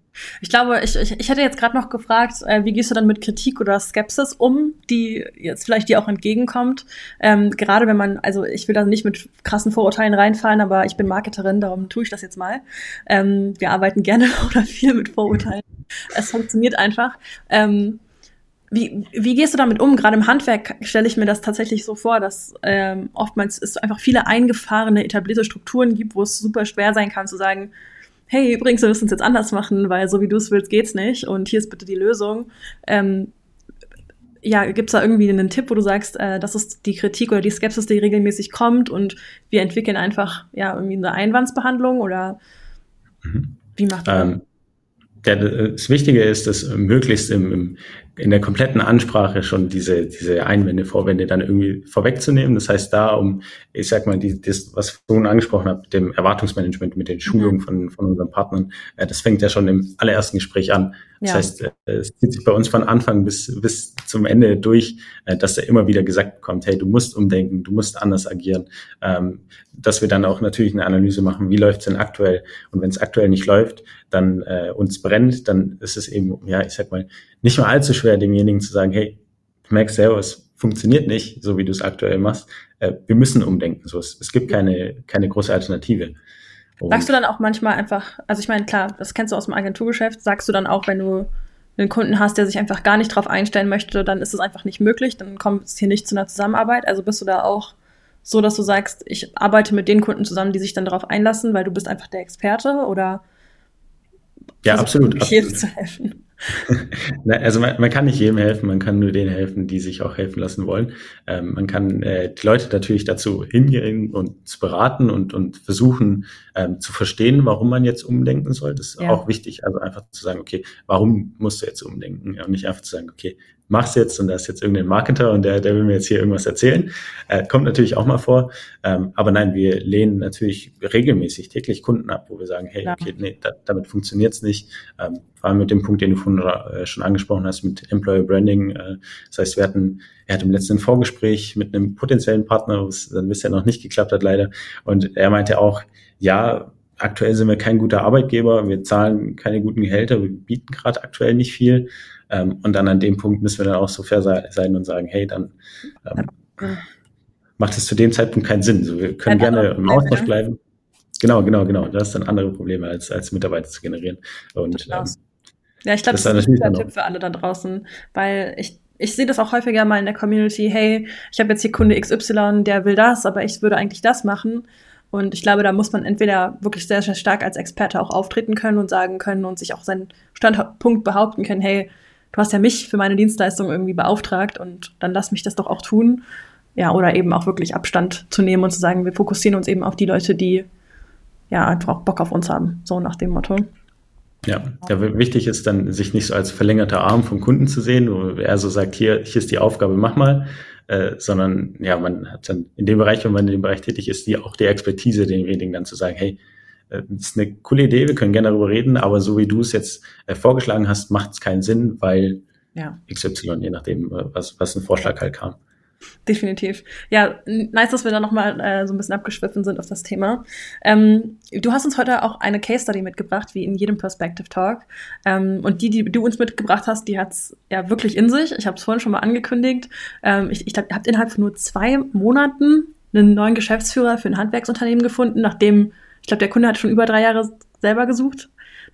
Ich glaube, ich, ich, ich hätte jetzt gerade noch gefragt, äh, wie gehst du dann mit Kritik oder Skepsis um, die jetzt vielleicht dir auch entgegenkommt? Ähm, gerade wenn man, also ich will da nicht mit krassen Vorurteilen reinfallen, aber ich bin Marketerin, darum tue ich das jetzt mal. Ähm, wir arbeiten gerne [laughs] oder viel mit Vorurteilen. Es funktioniert einfach. Ähm, wie, wie gehst du damit um? Gerade im Handwerk stelle ich mir das tatsächlich so vor, dass ähm, oftmals es einfach viele eingefahrene, etablierte Strukturen gibt, wo es super schwer sein kann zu sagen, hey, übrigens, wir müssen es jetzt anders machen, weil so wie du es willst, geht's nicht und hier ist bitte die Lösung. Ähm, ja, gibt's da irgendwie einen Tipp, wo du sagst, äh, das ist die Kritik oder die Skepsis, die regelmäßig kommt und wir entwickeln einfach ja irgendwie eine Einwandsbehandlung oder mhm. wie macht man ähm, der, das Wichtige ist, dass möglichst im, im, in der kompletten Ansprache schon diese, diese Einwände, Vorwände dann irgendwie vorwegzunehmen. Das heißt, da um, ich sag mal, die, das, was ich vorhin angesprochen habe, mit dem Erwartungsmanagement, mit den Schulungen mhm. von, von unseren Partnern, äh, das fängt ja schon im allerersten Gespräch an. Das ja. heißt, äh, es zieht sich bei uns von Anfang bis, bis zum Ende durch, äh, dass da immer wieder gesagt bekommt, hey, du musst umdenken, du musst anders agieren. Ähm, dass wir dann auch natürlich eine Analyse machen, wie läuft es denn aktuell? Und wenn es aktuell nicht läuft, dann äh, uns brennt, dann ist es eben, ja, ich sag mal, nicht mal allzu schwer, demjenigen zu sagen, hey, selber, es funktioniert nicht, so wie du es aktuell machst. Äh, wir müssen umdenken. So, es, es gibt keine, keine große Alternative. Und sagst du dann auch manchmal einfach, also ich meine, klar, das kennst du aus dem Agenturgeschäft, sagst du dann auch, wenn du einen Kunden hast, der sich einfach gar nicht drauf einstellen möchte, dann ist es einfach nicht möglich, dann kommt es hier nicht zu einer Zusammenarbeit. Also bist du da auch so, dass du sagst, ich arbeite mit den Kunden zusammen, die sich dann darauf einlassen, weil du bist einfach der Experte oder ja, absolut. absolut. zu helfen. [laughs] also man, man, kann nicht jedem helfen, man kann nur denen helfen, die sich auch helfen lassen wollen. Ähm, man kann äh, die Leute natürlich dazu hingehen und zu beraten und, und versuchen ähm, zu verstehen, warum man jetzt umdenken soll. Das ist ja. auch wichtig. Also einfach zu sagen, okay, warum musst du jetzt umdenken? Und nicht einfach zu sagen, okay, mach's jetzt und da ist jetzt irgendein Marketer und der, der will mir jetzt hier irgendwas erzählen. Äh, kommt natürlich auch mal vor. Ähm, aber nein, wir lehnen natürlich regelmäßig täglich Kunden ab, wo wir sagen, hey, okay, nee, da, damit funktioniert's nicht. Ähm, vor allem mit dem Punkt, den du vorhin äh, schon angesprochen hast, mit Employer Branding. Äh, das heißt, wir hatten, er hat im letzten Vorgespräch mit einem potenziellen Partner, was dann bisher noch nicht geklappt hat, leider. Und er meinte auch, ja, aktuell sind wir kein guter Arbeitgeber, wir zahlen keine guten Gehälter, wir bieten gerade aktuell nicht viel. Ähm, und dann an dem Punkt müssen wir dann auch so fair sein und sagen, hey, dann ähm, macht es zu dem Zeitpunkt keinen Sinn. So, wir können gerne im Austausch bleiben. Genau, genau, genau. Das ist dann andere Probleme, als, als Mitarbeiter zu generieren. Und, ähm, ja, ich glaube, das, das ist ein guter Tipp für alle da draußen, weil ich ich sehe das auch häufiger mal in der Community, hey, ich habe jetzt hier Kunde XY, der will das, aber ich würde eigentlich das machen. Und ich glaube, da muss man entweder wirklich sehr, sehr stark als Experte auch auftreten können und sagen können und sich auch seinen Standpunkt behaupten können, hey, du hast ja mich für meine Dienstleistung irgendwie beauftragt und dann lass mich das doch auch tun. Ja, oder eben auch wirklich Abstand zu nehmen und zu sagen, wir fokussieren uns eben auf die Leute, die ja einfach auch Bock auf uns haben, so nach dem Motto. Ja, ja, wichtig ist dann, sich nicht so als verlängerter Arm vom Kunden zu sehen, wo er so sagt, hier, hier ist die Aufgabe, mach mal, äh, sondern ja, man hat dann in dem Bereich, wenn man in dem Bereich tätig ist, die auch die Expertise, denjenigen dann zu sagen, hey, äh, das ist eine coole Idee, wir können gerne darüber reden, aber so wie du es jetzt äh, vorgeschlagen hast, macht es keinen Sinn, weil ja. XY, je nachdem, äh, was, was ein Vorschlag halt kam. Definitiv. Ja, nice, dass wir da nochmal äh, so ein bisschen abgeschwiffen sind auf das Thema. Ähm, du hast uns heute auch eine Case Study mitgebracht, wie in jedem Perspective Talk. Ähm, und die, die du uns mitgebracht hast, die hat's ja wirklich in sich. Ich habe es vorhin schon mal angekündigt. Ähm, ich ich habt innerhalb von nur zwei Monaten einen neuen Geschäftsführer für ein Handwerksunternehmen gefunden, nachdem ich glaube, der Kunde hat schon über drei Jahre selber gesucht.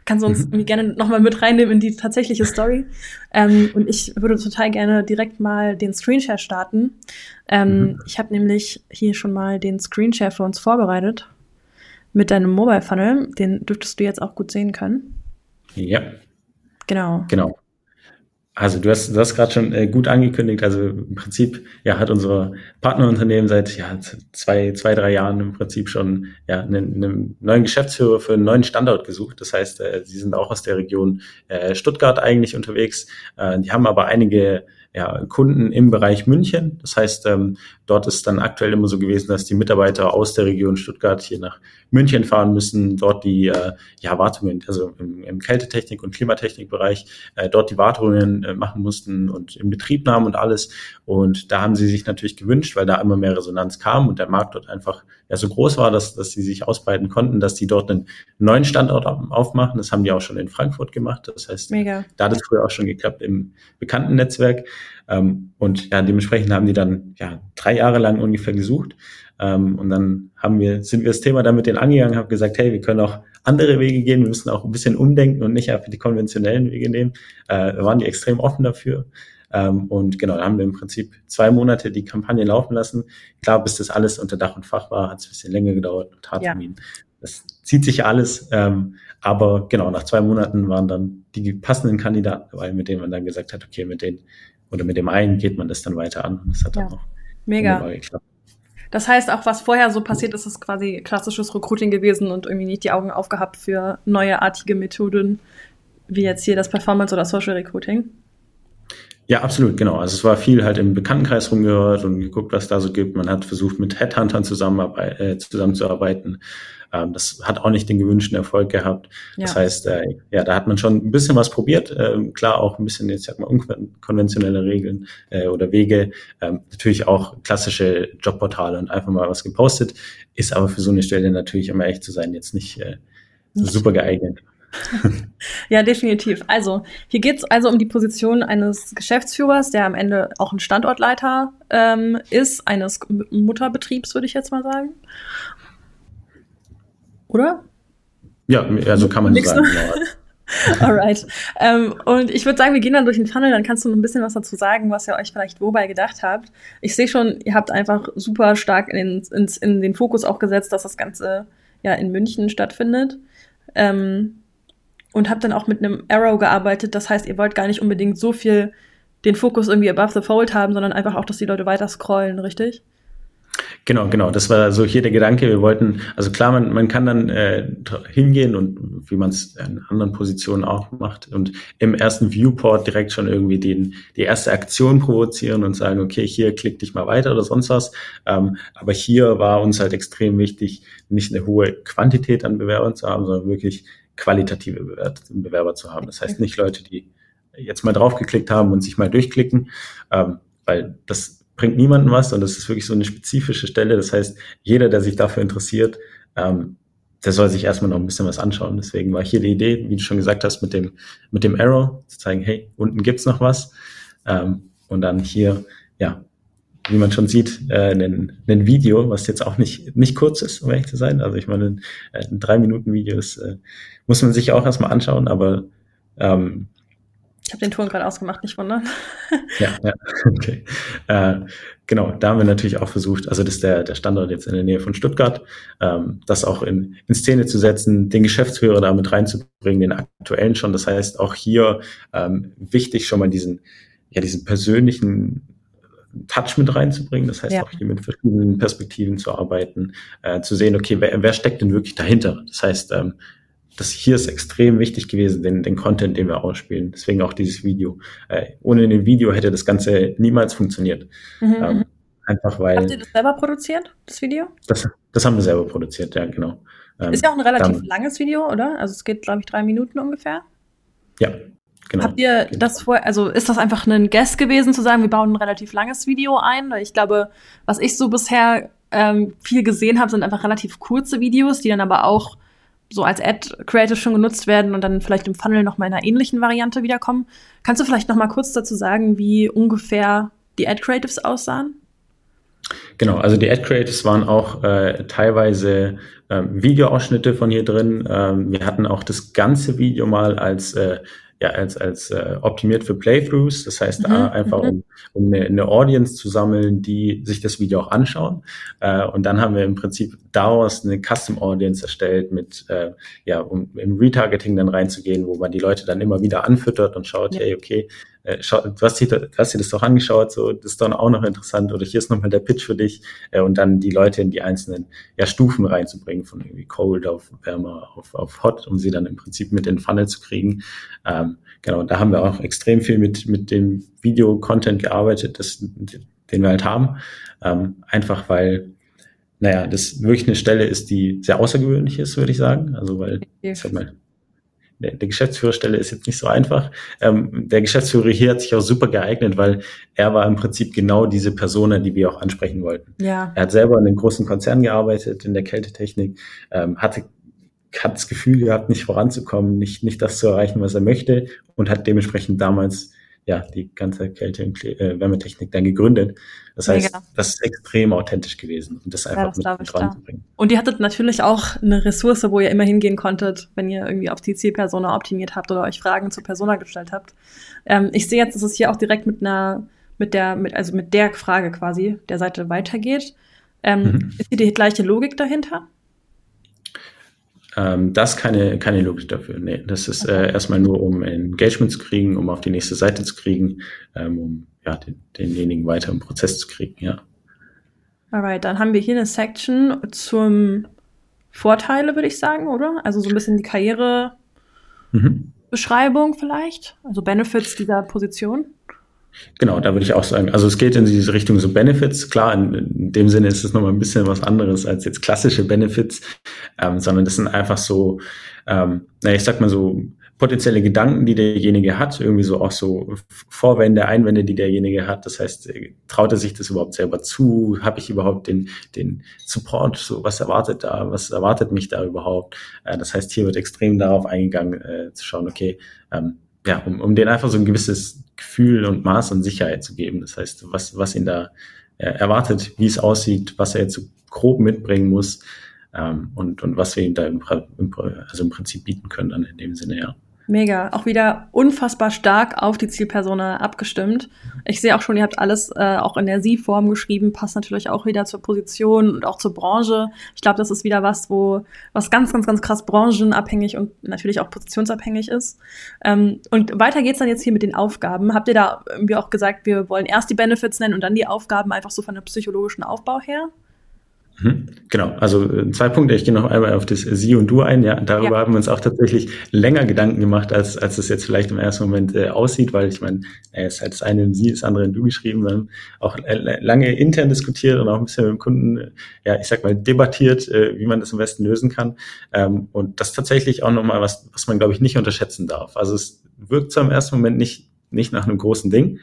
Kannst du uns mhm. gerne nochmal mit reinnehmen in die tatsächliche Story. Ähm, und ich würde total gerne direkt mal den Screenshare starten. Ähm, mhm. Ich habe nämlich hier schon mal den Screenshare für uns vorbereitet mit deinem Mobile Funnel. Den dürftest du jetzt auch gut sehen können. Ja. Genau. Genau. Also du hast, du hast gerade schon äh, gut angekündigt, also im Prinzip ja, hat unser Partnerunternehmen seit ja, zwei, zwei, drei Jahren im Prinzip schon ja, einen, einen neuen Geschäftsführer für einen neuen Standort gesucht. Das heißt, äh, sie sind auch aus der Region äh, Stuttgart eigentlich unterwegs. Äh, die haben aber einige ja, Kunden im Bereich München. Das heißt, ähm, dort ist dann aktuell immer so gewesen, dass die Mitarbeiter aus der Region Stuttgart hier nach München fahren müssen, dort die äh, ja, Wartungen, also im, im Kältetechnik- und Klimatechnikbereich, äh, dort die Wartungen äh, machen mussten und in Betrieb nahmen und alles. Und da haben sie sich natürlich gewünscht, weil da immer mehr Resonanz kam und der Markt dort einfach ja so groß war, dass, dass sie sich ausbreiten konnten, dass die dort einen neuen Standort aufmachen. Das haben die auch schon in Frankfurt gemacht. Das heißt, Mega. da hat es früher auch schon geklappt im bekannten Netzwerk. Ähm, und ja, dementsprechend haben die dann ja drei Jahre lang ungefähr gesucht. Ähm, und dann haben wir, sind wir das Thema dann mit denen angegangen, haben gesagt, hey, wir können auch andere Wege gehen, wir müssen auch ein bisschen umdenken und nicht einfach die konventionellen Wege nehmen. Äh, waren die extrem offen dafür. Ähm, und genau, da haben wir im Prinzip zwei Monate die Kampagne laufen lassen. Klar, bis das alles unter Dach und Fach war, hat es ein bisschen länger gedauert, Notartermin. Ja. Das zieht sich alles. Ähm, aber genau, nach zwei Monaten waren dann die passenden Kandidaten dabei, mit denen man dann gesagt hat, okay, mit denen oder mit dem einen geht man das dann weiter an. Und das hat ja. dann auch mega geklappt. Das heißt, auch was vorher so passiert ist, ist quasi klassisches Recruiting gewesen und irgendwie nicht die Augen aufgehabt für neuartige Methoden, wie jetzt hier das Performance- oder Social Recruiting. Ja, absolut, genau. Also es war viel halt im Bekanntenkreis rumgehört und geguckt, was da so gibt. Man hat versucht, mit Headhuntern zusammenarbeit äh, zusammenzuarbeiten. Ähm, das hat auch nicht den gewünschten Erfolg gehabt. Ja. Das heißt, äh, ja, da hat man schon ein bisschen was probiert. Ähm, klar, auch ein bisschen, jetzt sag mal, unkonventionelle Regeln äh, oder Wege. Ähm, natürlich auch klassische Jobportale und einfach mal was gepostet. Ist aber für so eine Stelle natürlich, immer echt zu sein, jetzt nicht äh, super geeignet. [laughs] ja, definitiv. Also, hier geht es also um die Position eines Geschäftsführers, der am Ende auch ein Standortleiter ähm, ist, eines Mutterbetriebs, würde ich jetzt mal sagen. Oder? Ja, also kann man nicht sagen. Genau. [laughs] Alright. ähm, und ich würde sagen, wir gehen dann durch den Funnel, dann kannst du noch ein bisschen was dazu sagen, was ihr euch vielleicht wobei gedacht habt. Ich sehe schon, ihr habt einfach super stark in den, in, in den Fokus auch gesetzt, dass das Ganze ja in München stattfindet. Ähm, und habe dann auch mit einem Arrow gearbeitet. Das heißt, ihr wollt gar nicht unbedingt so viel den Fokus irgendwie above the fold haben, sondern einfach auch, dass die Leute weiter scrollen, richtig? Genau, genau. Das war so hier der Gedanke. Wir wollten, also klar, man, man kann dann äh, hingehen und wie man es in anderen Positionen auch macht und im ersten Viewport direkt schon irgendwie den, die erste Aktion provozieren und sagen, okay, hier klick dich mal weiter oder sonst was. Ähm, aber hier war uns halt extrem wichtig, nicht eine hohe Quantität an Bewerbern zu haben, sondern wirklich qualitative Bewerber zu haben. Das heißt nicht Leute, die jetzt mal draufgeklickt haben und sich mal durchklicken, ähm, weil das bringt niemandem was und das ist wirklich so eine spezifische Stelle. Das heißt, jeder, der sich dafür interessiert, ähm, der soll sich erstmal noch ein bisschen was anschauen. Deswegen war hier die Idee, wie du schon gesagt hast, mit dem, mit dem Arrow zu zeigen, hey, unten gibt's noch was. Ähm, und dann hier, ja, wie man schon sieht, äh, ein, ein Video, was jetzt auch nicht, nicht kurz ist, um ehrlich zu sein. Also ich meine, ein, ein drei Minuten Video ist, äh, muss man sich auch erstmal anschauen, aber ähm, ich habe den Ton gerade ausgemacht, nicht wundern. [laughs] ja, ja, okay. Äh, genau, da haben wir natürlich auch versucht, also das ist der, der Standort jetzt in der Nähe von Stuttgart, ähm, das auch in, in Szene zu setzen, den Geschäftsführer da mit reinzubringen, den aktuellen schon. Das heißt, auch hier ähm, wichtig schon mal diesen, ja, diesen persönlichen Touch mit reinzubringen. Das heißt ja. auch hier mit verschiedenen Perspektiven zu arbeiten, äh, zu sehen, okay, wer, wer steckt denn wirklich dahinter? Das heißt, ähm, das hier ist extrem wichtig gewesen, den, den Content, den wir ausspielen. Deswegen auch dieses Video. Äh, ohne den Video hätte das Ganze niemals funktioniert. Mhm, ähm, mhm. einfach weil. Habt ihr das selber produziert, das Video? Das, das haben wir selber produziert, ja, genau. Ähm, ist ja auch ein relativ dann, langes Video, oder? Also es geht, glaube ich, drei Minuten ungefähr. Ja, Genau. Habt ihr das vor, also ist das einfach ein Guess gewesen zu sagen, wir bauen ein relativ langes Video ein? Ich glaube, was ich so bisher ähm, viel gesehen habe, sind einfach relativ kurze Videos, die dann aber auch so als Ad-Creative schon genutzt werden und dann vielleicht im Funnel noch mal in einer ähnlichen Variante wiederkommen. Kannst du vielleicht noch mal kurz dazu sagen, wie ungefähr die Ad-Creatives aussahen? Genau, also die Ad-Creatives waren auch äh, teilweise ähm, Videoausschnitte von hier drin. Ähm, wir hatten auch das ganze Video mal als äh, ja als, als äh, optimiert für Playthroughs. Das heißt, mhm. äh, einfach mhm. um, um eine, eine Audience zu sammeln, die sich das Video auch anschauen. Äh, und dann haben wir im Prinzip daraus eine Custom Audience erstellt, mit äh, ja, um im Retargeting dann reinzugehen, wo man die Leute dann immer wieder anfüttert und schaut, ja. hey, okay, äh, schau, du, hast dich, du hast dir das doch angeschaut, so, das ist dann auch noch interessant oder hier ist nochmal der Pitch für dich äh, und dann die Leute in die einzelnen ja, Stufen reinzubringen, von irgendwie Cold auf Wärmer auf, auf Hot, um sie dann im Prinzip mit in den Funnel zu kriegen. Ähm, genau, da haben wir auch extrem viel mit, mit dem Video-Content gearbeitet, das, den wir halt haben, ähm, einfach weil naja, das wirklich eine Stelle ist, die sehr außergewöhnlich ist, würde ich sagen. Also weil, ich sag mal, der, der Geschäftsführerstelle ist jetzt nicht so einfach. Ähm, der Geschäftsführer hier hat sich auch super geeignet, weil er war im Prinzip genau diese Person, die wir auch ansprechen wollten. Ja. Er hat selber in einem großen Konzern gearbeitet, in der Kältetechnik, ähm, hatte hat das Gefühl gehabt, nicht voranzukommen, nicht, nicht das zu erreichen, was er möchte und hat dementsprechend damals ja, die ganze Kälte- und äh, Wärmetechnik dann gegründet. Das heißt, Mega. das ist extrem authentisch gewesen und das einfach ja, das mit dran zu bringen. Und ihr hattet natürlich auch eine Ressource, wo ihr immer hingehen konntet, wenn ihr irgendwie auf die Zielpersona optimiert habt oder euch Fragen zur Persona gestellt habt. Ähm, ich sehe jetzt, dass es hier auch direkt mit einer, mit der, mit, also mit der Frage quasi der Seite weitergeht. Ähm, mhm. Ist hier die gleiche Logik dahinter? Ähm, das keine, keine Logik dafür. Nee, das ist äh, erstmal nur, um Engagement zu kriegen, um auf die nächste Seite zu kriegen, ähm, um ja, den, denjenigen weiter im Prozess zu kriegen, ja. Alright, dann haben wir hier eine Section zum Vorteile, würde ich sagen, oder? Also so ein bisschen die Karrierebeschreibung mhm. vielleicht, also Benefits dieser Position. Genau, da würde ich auch sagen, also es geht in diese Richtung so Benefits. Klar, in, in dem Sinne ist es nochmal ein bisschen was anderes als jetzt klassische Benefits, ähm, sondern das sind einfach so, ähm, na, ich sag mal so potenzielle Gedanken, die derjenige hat, irgendwie so auch so Vorwände, Einwände, die derjenige hat. Das heißt, traut er sich das überhaupt selber zu? Habe ich überhaupt den, den Support? So, was erwartet da? Was erwartet mich da überhaupt? Äh, das heißt, hier wird extrem darauf eingegangen, äh, zu schauen, okay, ähm, ja, um, um denen einfach so ein gewisses Gefühl und Maß an Sicherheit zu geben. Das heißt, was, was ihn da äh, erwartet, wie es aussieht, was er jetzt so grob mitbringen muss ähm, und, und was wir ihm da im, im, also im Prinzip bieten können dann in dem Sinne, ja. Mega. Auch wieder unfassbar stark auf die Zielpersona abgestimmt. Ich sehe auch schon, ihr habt alles äh, auch in der Sie-Form geschrieben, passt natürlich auch wieder zur Position und auch zur Branche. Ich glaube, das ist wieder was, wo was ganz, ganz, ganz krass branchenabhängig und natürlich auch positionsabhängig ist. Ähm, und weiter geht's dann jetzt hier mit den Aufgaben. Habt ihr da irgendwie auch gesagt, wir wollen erst die Benefits nennen und dann die Aufgaben einfach so von der psychologischen Aufbau her? Mhm. Genau, also äh, zwei Punkte. Ich gehe noch einmal auf das Sie und Du ein. Ja, darüber ja. haben wir uns auch tatsächlich länger Gedanken gemacht, als, als es jetzt vielleicht im ersten Moment äh, aussieht, weil ich meine, es ist halt das eine in Sie, das andere in Du geschrieben. Wir haben auch äh, lange intern diskutiert und auch ein bisschen mit dem Kunden, äh, ja, ich sag mal, debattiert, äh, wie man das am besten lösen kann. Ähm, und das ist tatsächlich auch nochmal was, was man, glaube ich, nicht unterschätzen darf. Also es wirkt zwar im ersten Moment nicht, nicht nach einem großen Ding,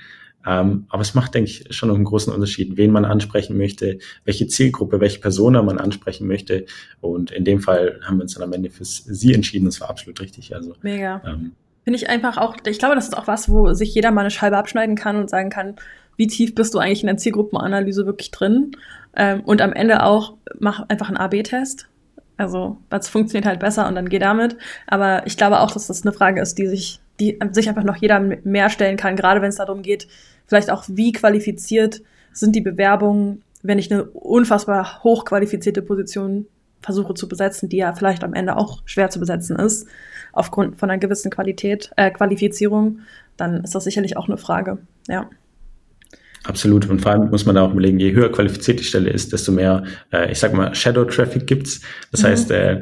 ähm, aber es macht, denke ich, schon einen großen Unterschied, wen man ansprechen möchte, welche Zielgruppe, welche Persona man ansprechen möchte. Und in dem Fall haben wir uns dann am Ende für sie entschieden. Das war absolut richtig. Also, Mega. Ähm, Finde ich einfach auch, ich glaube, das ist auch was, wo sich jeder mal eine Scheibe abschneiden kann und sagen kann, wie tief bist du eigentlich in der Zielgruppenanalyse wirklich drin? Ähm, und am Ende auch, mach einfach einen AB-Test. Also, was funktioniert halt besser und dann geh damit. Aber ich glaube auch, dass das eine Frage ist, die sich, die sich einfach noch jeder mehr stellen kann, gerade wenn es darum geht, vielleicht auch, wie qualifiziert sind die Bewerbungen, wenn ich eine unfassbar hochqualifizierte Position versuche zu besetzen, die ja vielleicht am Ende auch schwer zu besetzen ist, aufgrund von einer gewissen Qualität, äh, Qualifizierung, dann ist das sicherlich auch eine Frage, ja. Absolut. Und vor allem muss man da auch überlegen, je höher qualifiziert die Stelle ist, desto mehr, äh, ich sag mal, Shadow Traffic gibt's. Das mhm. heißt, äh,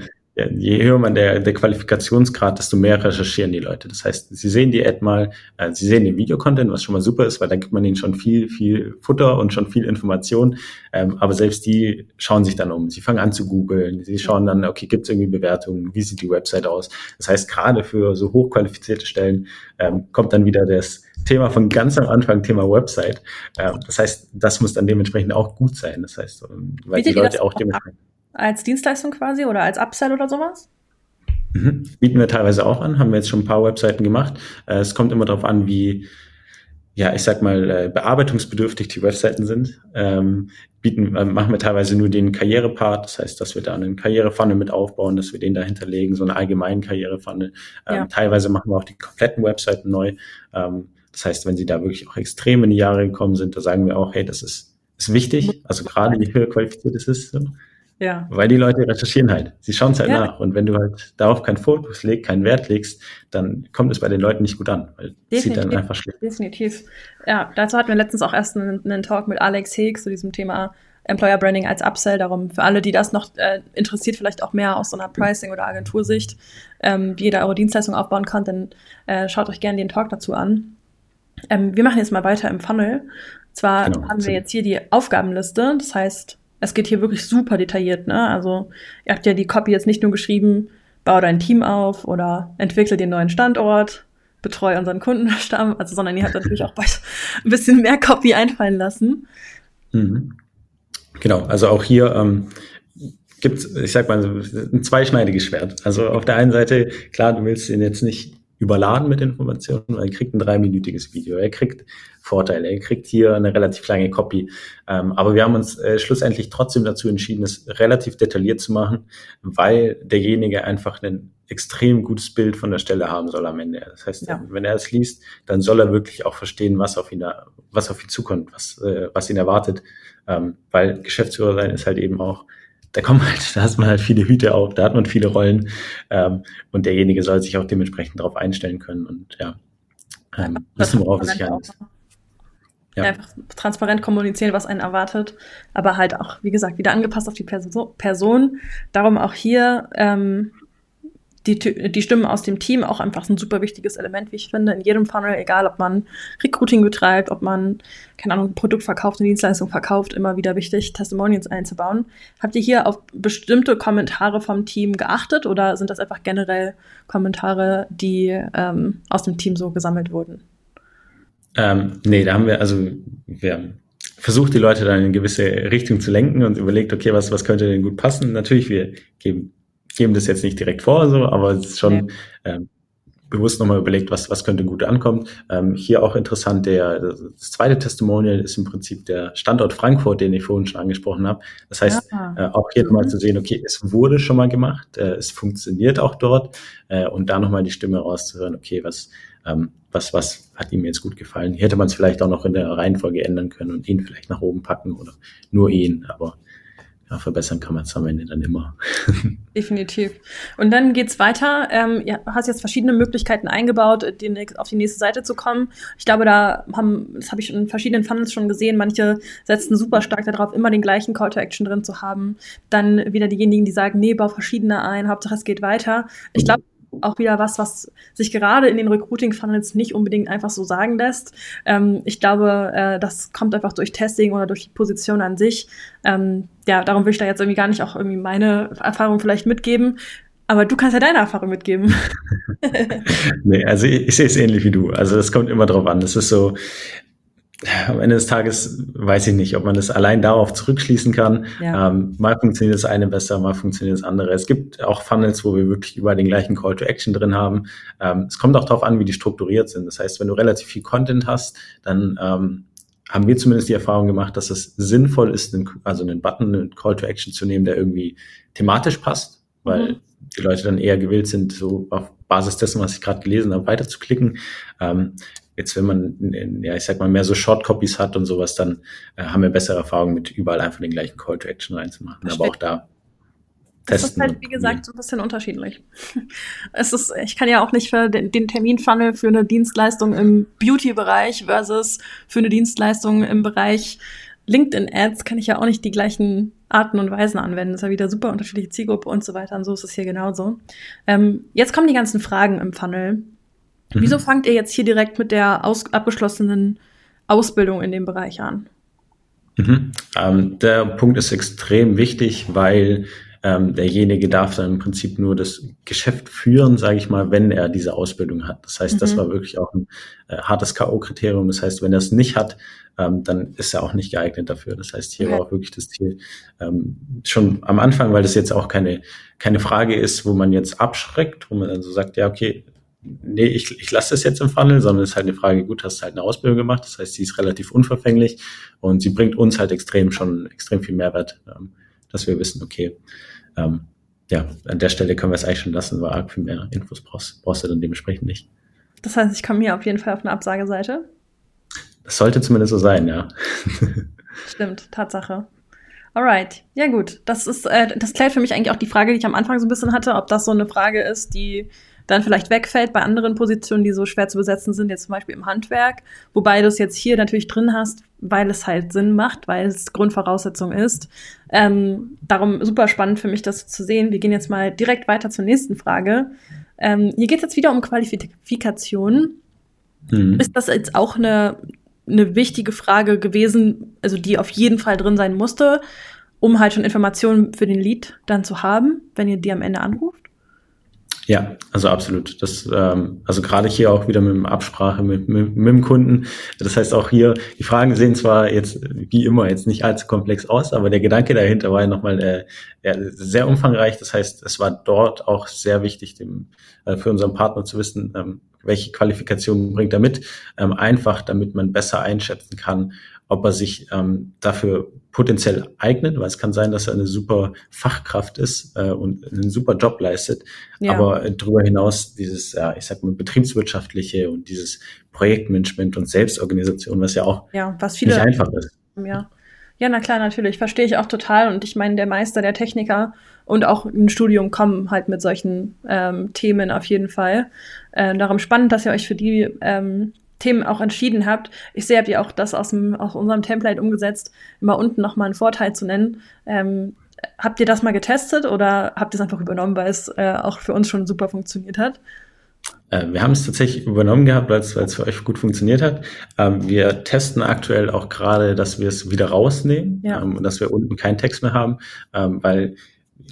je höher man der, der Qualifikationsgrad, desto mehr recherchieren die Leute. Das heißt, sie sehen die Ad mal, äh, sie sehen den Videocontent, was schon mal super ist, weil da gibt man ihnen schon viel, viel Futter und schon viel Information. Ähm, aber selbst die schauen sich dann um. Sie fangen an zu googeln, sie schauen dann, okay, gibt es irgendwie Bewertungen, wie sieht die Website aus? Das heißt, gerade für so hochqualifizierte Stellen ähm, kommt dann wieder das Thema von ganz am Anfang, Thema Website. Ähm, das heißt, das muss dann dementsprechend auch gut sein. Das heißt, ähm, weil die Leute auch dementsprechend als Dienstleistung quasi oder als Upsell oder sowas? Mhm. Bieten wir teilweise auch an, haben wir jetzt schon ein paar Webseiten gemacht. Äh, es kommt immer darauf an, wie, ja, ich sag mal, äh, bearbeitungsbedürftig die Webseiten sind. Ähm, bieten, äh, machen wir teilweise nur den Karrierepart, das heißt, dass wir da einen Karrierefunnel mit aufbauen, dass wir den da hinterlegen, so einen allgemeinen Karrierefunnel. Ähm, ja. Teilweise machen wir auch die kompletten Webseiten neu. Ähm, das heißt, wenn sie da wirklich auch extrem in die Jahre gekommen sind, da sagen wir auch, hey, das ist, ist wichtig, also gerade wie höher qualifiziert es ist. Ja. Weil die Leute recherchieren halt. Sie schauen es halt ja. nach. Und wenn du halt darauf keinen Fokus legst, keinen Wert legst, dann kommt es bei den Leuten nicht gut an. Weil es sieht dann einfach schlecht. Definitiv. Ja, dazu hatten wir letztens auch erst einen, einen Talk mit Alex Hicks zu diesem Thema Employer Branding als Upsell. Darum für alle, die das noch äh, interessiert, vielleicht auch mehr aus so einer Pricing- oder Agentursicht, ähm, wie ihr da eure Dienstleistung aufbauen könnt, dann äh, schaut euch gerne den Talk dazu an. Ähm, wir machen jetzt mal weiter im Funnel. Zwar genau. haben wir jetzt hier die Aufgabenliste. Das heißt, es geht hier wirklich super detailliert. Ne? Also ihr habt ja die Copy jetzt nicht nur geschrieben, bau dein Team auf oder entwickle den neuen Standort, betreue unseren Kundenstamm, also sondern ihr habt natürlich auch ein bisschen mehr Copy einfallen lassen. Mhm. Genau, also auch hier ähm, gibt ich sag mal, ein zweischneidiges Schwert. Also auf der einen Seite, klar, du willst ihn jetzt nicht überladen mit Informationen, er kriegt ein dreiminütiges Video, er kriegt Vorteile, er kriegt hier eine relativ lange Copy. Ähm, aber wir haben uns äh, schlussendlich trotzdem dazu entschieden, es relativ detailliert zu machen, weil derjenige einfach ein extrem gutes Bild von der Stelle haben soll am Ende. Das heißt, ja. wenn er es liest, dann soll er wirklich auch verstehen, was auf ihn, was auf ihn zukommt, was, äh, was ihn erwartet. Ähm, weil Geschäftsführer sein ist halt eben auch da kommen halt, da hat man halt viele Hüte auf, da hat man viele Rollen ähm, und derjenige soll sich auch dementsprechend darauf einstellen können und ja, ähm, wissen, worauf es sich einlässt. Ja. Einfach transparent kommunizieren, was einen erwartet, aber halt auch, wie gesagt, wieder angepasst auf die Perso Person. Darum auch hier ähm, die, die Stimmen aus dem Team auch einfach ein super wichtiges Element, wie ich finde, in jedem Funnel, egal ob man Recruiting betreibt, ob man, keine Ahnung, Produkt verkauft, eine Dienstleistung verkauft, immer wieder wichtig, Testimonials einzubauen. Habt ihr hier auf bestimmte Kommentare vom Team geachtet oder sind das einfach generell Kommentare, die ähm, aus dem Team so gesammelt wurden? Ähm, nee, da haben wir, also wir versucht die Leute dann in eine gewisse Richtung zu lenken und überlegt, okay, was, was könnte denn gut passen? Natürlich, wir geben geben das jetzt nicht direkt vor, so, aber es ist schon okay. ähm, bewusst nochmal überlegt, was, was könnte gut ankommen. Ähm, hier auch interessant, der, das zweite Testimonial ist im Prinzip der Standort Frankfurt, den ich vorhin schon angesprochen habe. Das heißt, ja. äh, auch hier mhm. nochmal zu sehen, okay, es wurde schon mal gemacht, äh, es funktioniert auch dort äh, und da nochmal die Stimme rauszuhören, okay, was, ähm, was, was hat ihm jetzt gut gefallen. Hier hätte man es vielleicht auch noch in der Reihenfolge ändern können und ihn vielleicht nach oben packen oder nur ihn, aber ja, verbessern kann man es am Ende dann immer. [laughs] Definitiv. Und dann geht's weiter. Ähm, ja, hast jetzt verschiedene Möglichkeiten eingebaut, die, auf die nächste Seite zu kommen. Ich glaube, da haben, das habe ich in verschiedenen Funnels schon gesehen. Manche setzen super stark darauf, immer den gleichen Call to Action drin zu haben. Dann wieder diejenigen, die sagen, nee, bau verschiedene ein, Hauptsache es geht weiter. Ich glaube, auch wieder was, was sich gerade in den Recruiting-Funnels nicht unbedingt einfach so sagen lässt. Ähm, ich glaube, äh, das kommt einfach durch Testing oder durch die Position an sich. Ähm, ja, darum will ich da jetzt irgendwie gar nicht auch irgendwie meine Erfahrung vielleicht mitgeben. Aber du kannst ja deine Erfahrung mitgeben. [laughs] nee, also ich, ich sehe es ähnlich wie du. Also es kommt immer drauf an. Es ist so, am Ende des Tages weiß ich nicht, ob man das allein darauf zurückschließen kann. Ja. Ähm, mal funktioniert das eine besser, mal funktioniert das andere. Es gibt auch Funnels, wo wir wirklich über den gleichen Call to Action drin haben. Ähm, es kommt auch darauf an, wie die strukturiert sind. Das heißt, wenn du relativ viel Content hast, dann ähm, haben wir zumindest die Erfahrung gemacht, dass es sinnvoll ist, einen, also einen Button, einen Call to Action zu nehmen, der irgendwie thematisch passt, weil mhm. die Leute dann eher gewillt sind, so auf Basis dessen, was ich gerade gelesen habe, weiter zu klicken. Ähm, Jetzt, wenn man, ja, ich sag mal, mehr so Short-Copies hat und sowas, dann äh, haben wir bessere Erfahrungen mit überall einfach den gleichen Call to Action reinzumachen. Aber auch da das ist halt, wie gesagt, so ein bisschen unterschiedlich. [laughs] Es ist, ich kann ja auch nicht für den, den Terminfunnel für eine Dienstleistung im Beauty-Bereich versus für eine Dienstleistung im Bereich LinkedIn-Ads kann ich ja auch nicht die gleichen Arten und Weisen anwenden. Das ist ja wieder super unterschiedliche Zielgruppe und so weiter. Und so ist es hier genauso. Ähm, jetzt kommen die ganzen Fragen im Funnel. Mhm. Wieso fangt ihr jetzt hier direkt mit der aus abgeschlossenen Ausbildung in dem Bereich an? Mhm. Ähm, der Punkt ist extrem wichtig, weil ähm, derjenige darf dann im Prinzip nur das Geschäft führen, sage ich mal, wenn er diese Ausbildung hat. Das heißt, mhm. das war wirklich auch ein äh, hartes K.O.-Kriterium. Das heißt, wenn er es nicht hat, ähm, dann ist er auch nicht geeignet dafür. Das heißt, hier okay. war auch wirklich das Ziel ähm, schon am Anfang, weil das jetzt auch keine, keine Frage ist, wo man jetzt abschreckt, wo man dann so sagt, ja, okay, nee, ich, ich lasse das jetzt im Funnel, sondern es ist halt eine Frage, gut, hast du halt eine Ausbildung gemacht, das heißt, sie ist relativ unverfänglich und sie bringt uns halt extrem schon extrem viel Mehrwert, ähm, dass wir wissen, okay, ähm, ja, an der Stelle können wir es eigentlich schon lassen, weil arg viel mehr Infos brauchst, brauchst du dann dementsprechend nicht. Das heißt, ich komme hier auf jeden Fall auf eine Absageseite? Das sollte zumindest so sein, ja. [laughs] Stimmt, Tatsache. Alright, ja gut. Das ist, äh, das klärt für mich eigentlich auch die Frage, die ich am Anfang so ein bisschen hatte, ob das so eine Frage ist, die dann vielleicht wegfällt bei anderen Positionen, die so schwer zu besetzen sind, jetzt zum Beispiel im Handwerk, wobei du es jetzt hier natürlich drin hast, weil es halt Sinn macht, weil es Grundvoraussetzung ist. Ähm, darum super spannend für mich, das zu sehen. Wir gehen jetzt mal direkt weiter zur nächsten Frage. Ähm, hier geht es jetzt wieder um Qualifikation. Mhm. Ist das jetzt auch eine, eine wichtige Frage gewesen, also die auf jeden Fall drin sein musste, um halt schon Informationen für den Lead dann zu haben, wenn ihr die am Ende anruft? Ja, also absolut. Das, ähm, also gerade hier auch wieder mit Absprache mit, mit, mit dem Kunden. Das heißt auch hier, die Fragen sehen zwar jetzt wie immer jetzt nicht allzu komplex aus, aber der Gedanke dahinter war ja nochmal äh, ja, sehr umfangreich. Das heißt, es war dort auch sehr wichtig, dem, äh, für unseren Partner zu wissen, ähm, welche Qualifikationen bringt er mit, ähm, einfach damit man besser einschätzen kann, ob er sich ähm, dafür potenziell eignet, weil es kann sein, dass er eine super Fachkraft ist äh, und einen super Job leistet, ja. aber darüber hinaus dieses, ja, ich sag mal, betriebswirtschaftliche und dieses Projektmanagement und Selbstorganisation, was ja auch ja, was viele, nicht einfach ist. Ja. Ja, na klar, natürlich. Verstehe ich auch total. Und ich meine, der Meister, der Techniker und auch ein Studium kommen halt mit solchen ähm, Themen auf jeden Fall. Äh, darum spannend, dass ihr euch für die ähm, Themen auch entschieden habt. Ich sehe, habt ihr auch das aus, dem, aus unserem Template umgesetzt, immer unten nochmal einen Vorteil zu nennen. Ähm, habt ihr das mal getestet oder habt ihr es einfach übernommen, weil es äh, auch für uns schon super funktioniert hat? Äh, wir haben es tatsächlich übernommen gehabt, weil es, für euch gut funktioniert hat. Ähm, wir testen aktuell auch gerade, dass wir es wieder rausnehmen ja. ähm, und dass wir unten keinen Text mehr haben, ähm, weil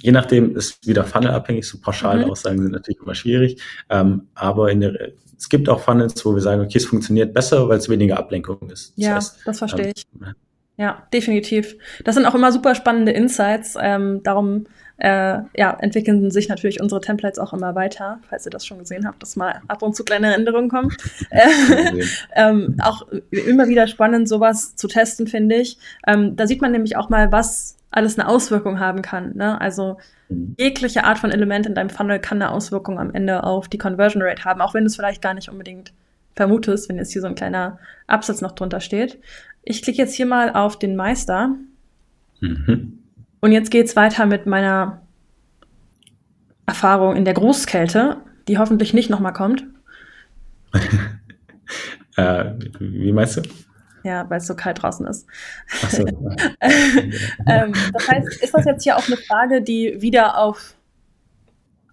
je nachdem ist wieder funnelabhängig, so pauschale mhm. Aussagen sind natürlich immer schwierig, ähm, aber in der, es gibt auch Funnels, wo wir sagen, okay, es funktioniert besser, weil es weniger Ablenkung ist. Das ja, heißt, das verstehe ähm, ich. Ja, definitiv. Das sind auch immer super spannende Insights. Ähm, darum äh, ja, entwickeln sich natürlich unsere Templates auch immer weiter, falls ihr das schon gesehen habt, dass mal ab und zu kleine Änderungen kommen. [laughs] ähm, auch immer wieder spannend, sowas zu testen, finde ich. Ähm, da sieht man nämlich auch mal, was alles eine Auswirkung haben kann. Ne? Also mhm. jegliche Art von Element in deinem Funnel kann eine Auswirkung am Ende auf die Conversion Rate haben, auch wenn du es vielleicht gar nicht unbedingt vermutest, wenn jetzt hier so ein kleiner Absatz noch drunter steht. Ich klicke jetzt hier mal auf den Meister. Mhm. Und jetzt geht's weiter mit meiner Erfahrung in der Großkälte, die hoffentlich nicht nochmal kommt. [laughs] äh, wie meinst du? Ja, weil es so kalt draußen ist. So. [laughs] ähm, das heißt, ist das jetzt hier auch eine Frage, die wieder auf,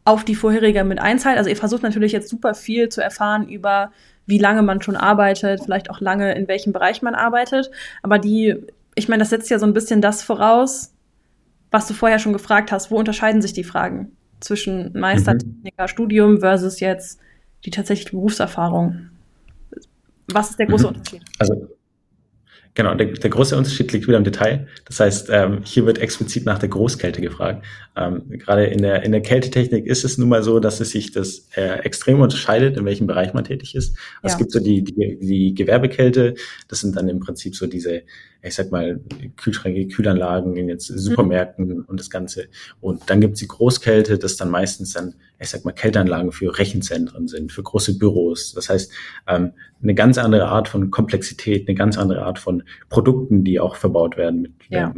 auf die vorherige mit einzahlt? Also ihr versucht natürlich jetzt super viel zu erfahren über, wie lange man schon arbeitet, vielleicht auch lange, in welchem Bereich man arbeitet. Aber die, ich meine, das setzt ja so ein bisschen das voraus, was du vorher schon gefragt hast. Wo unterscheiden sich die Fragen zwischen Meistertechniker, mhm. Studium versus jetzt die tatsächliche Berufserfahrung? Was ist der große mhm. Unterschied? Also Genau, der, der große Unterschied liegt wieder im Detail. Das heißt, ähm, hier wird explizit nach der Großkälte gefragt. Ähm, gerade in der, in der Kältetechnik ist es nun mal so, dass es sich das äh, extrem unterscheidet, in welchem Bereich man tätig ist. Ja. Es gibt so die, die, die Gewerbekälte, das sind dann im Prinzip so diese ich sag mal, Kühlschränke, Kühlanlagen in jetzt Supermärkten mhm. und das Ganze. Und dann gibt's die Großkälte, das dann meistens dann, ich sag mal, Kälteanlagen für Rechenzentren sind, für große Büros. Das heißt, ähm, eine ganz andere Art von Komplexität, eine ganz andere Art von Produkten, die auch verbaut werden, mit ja.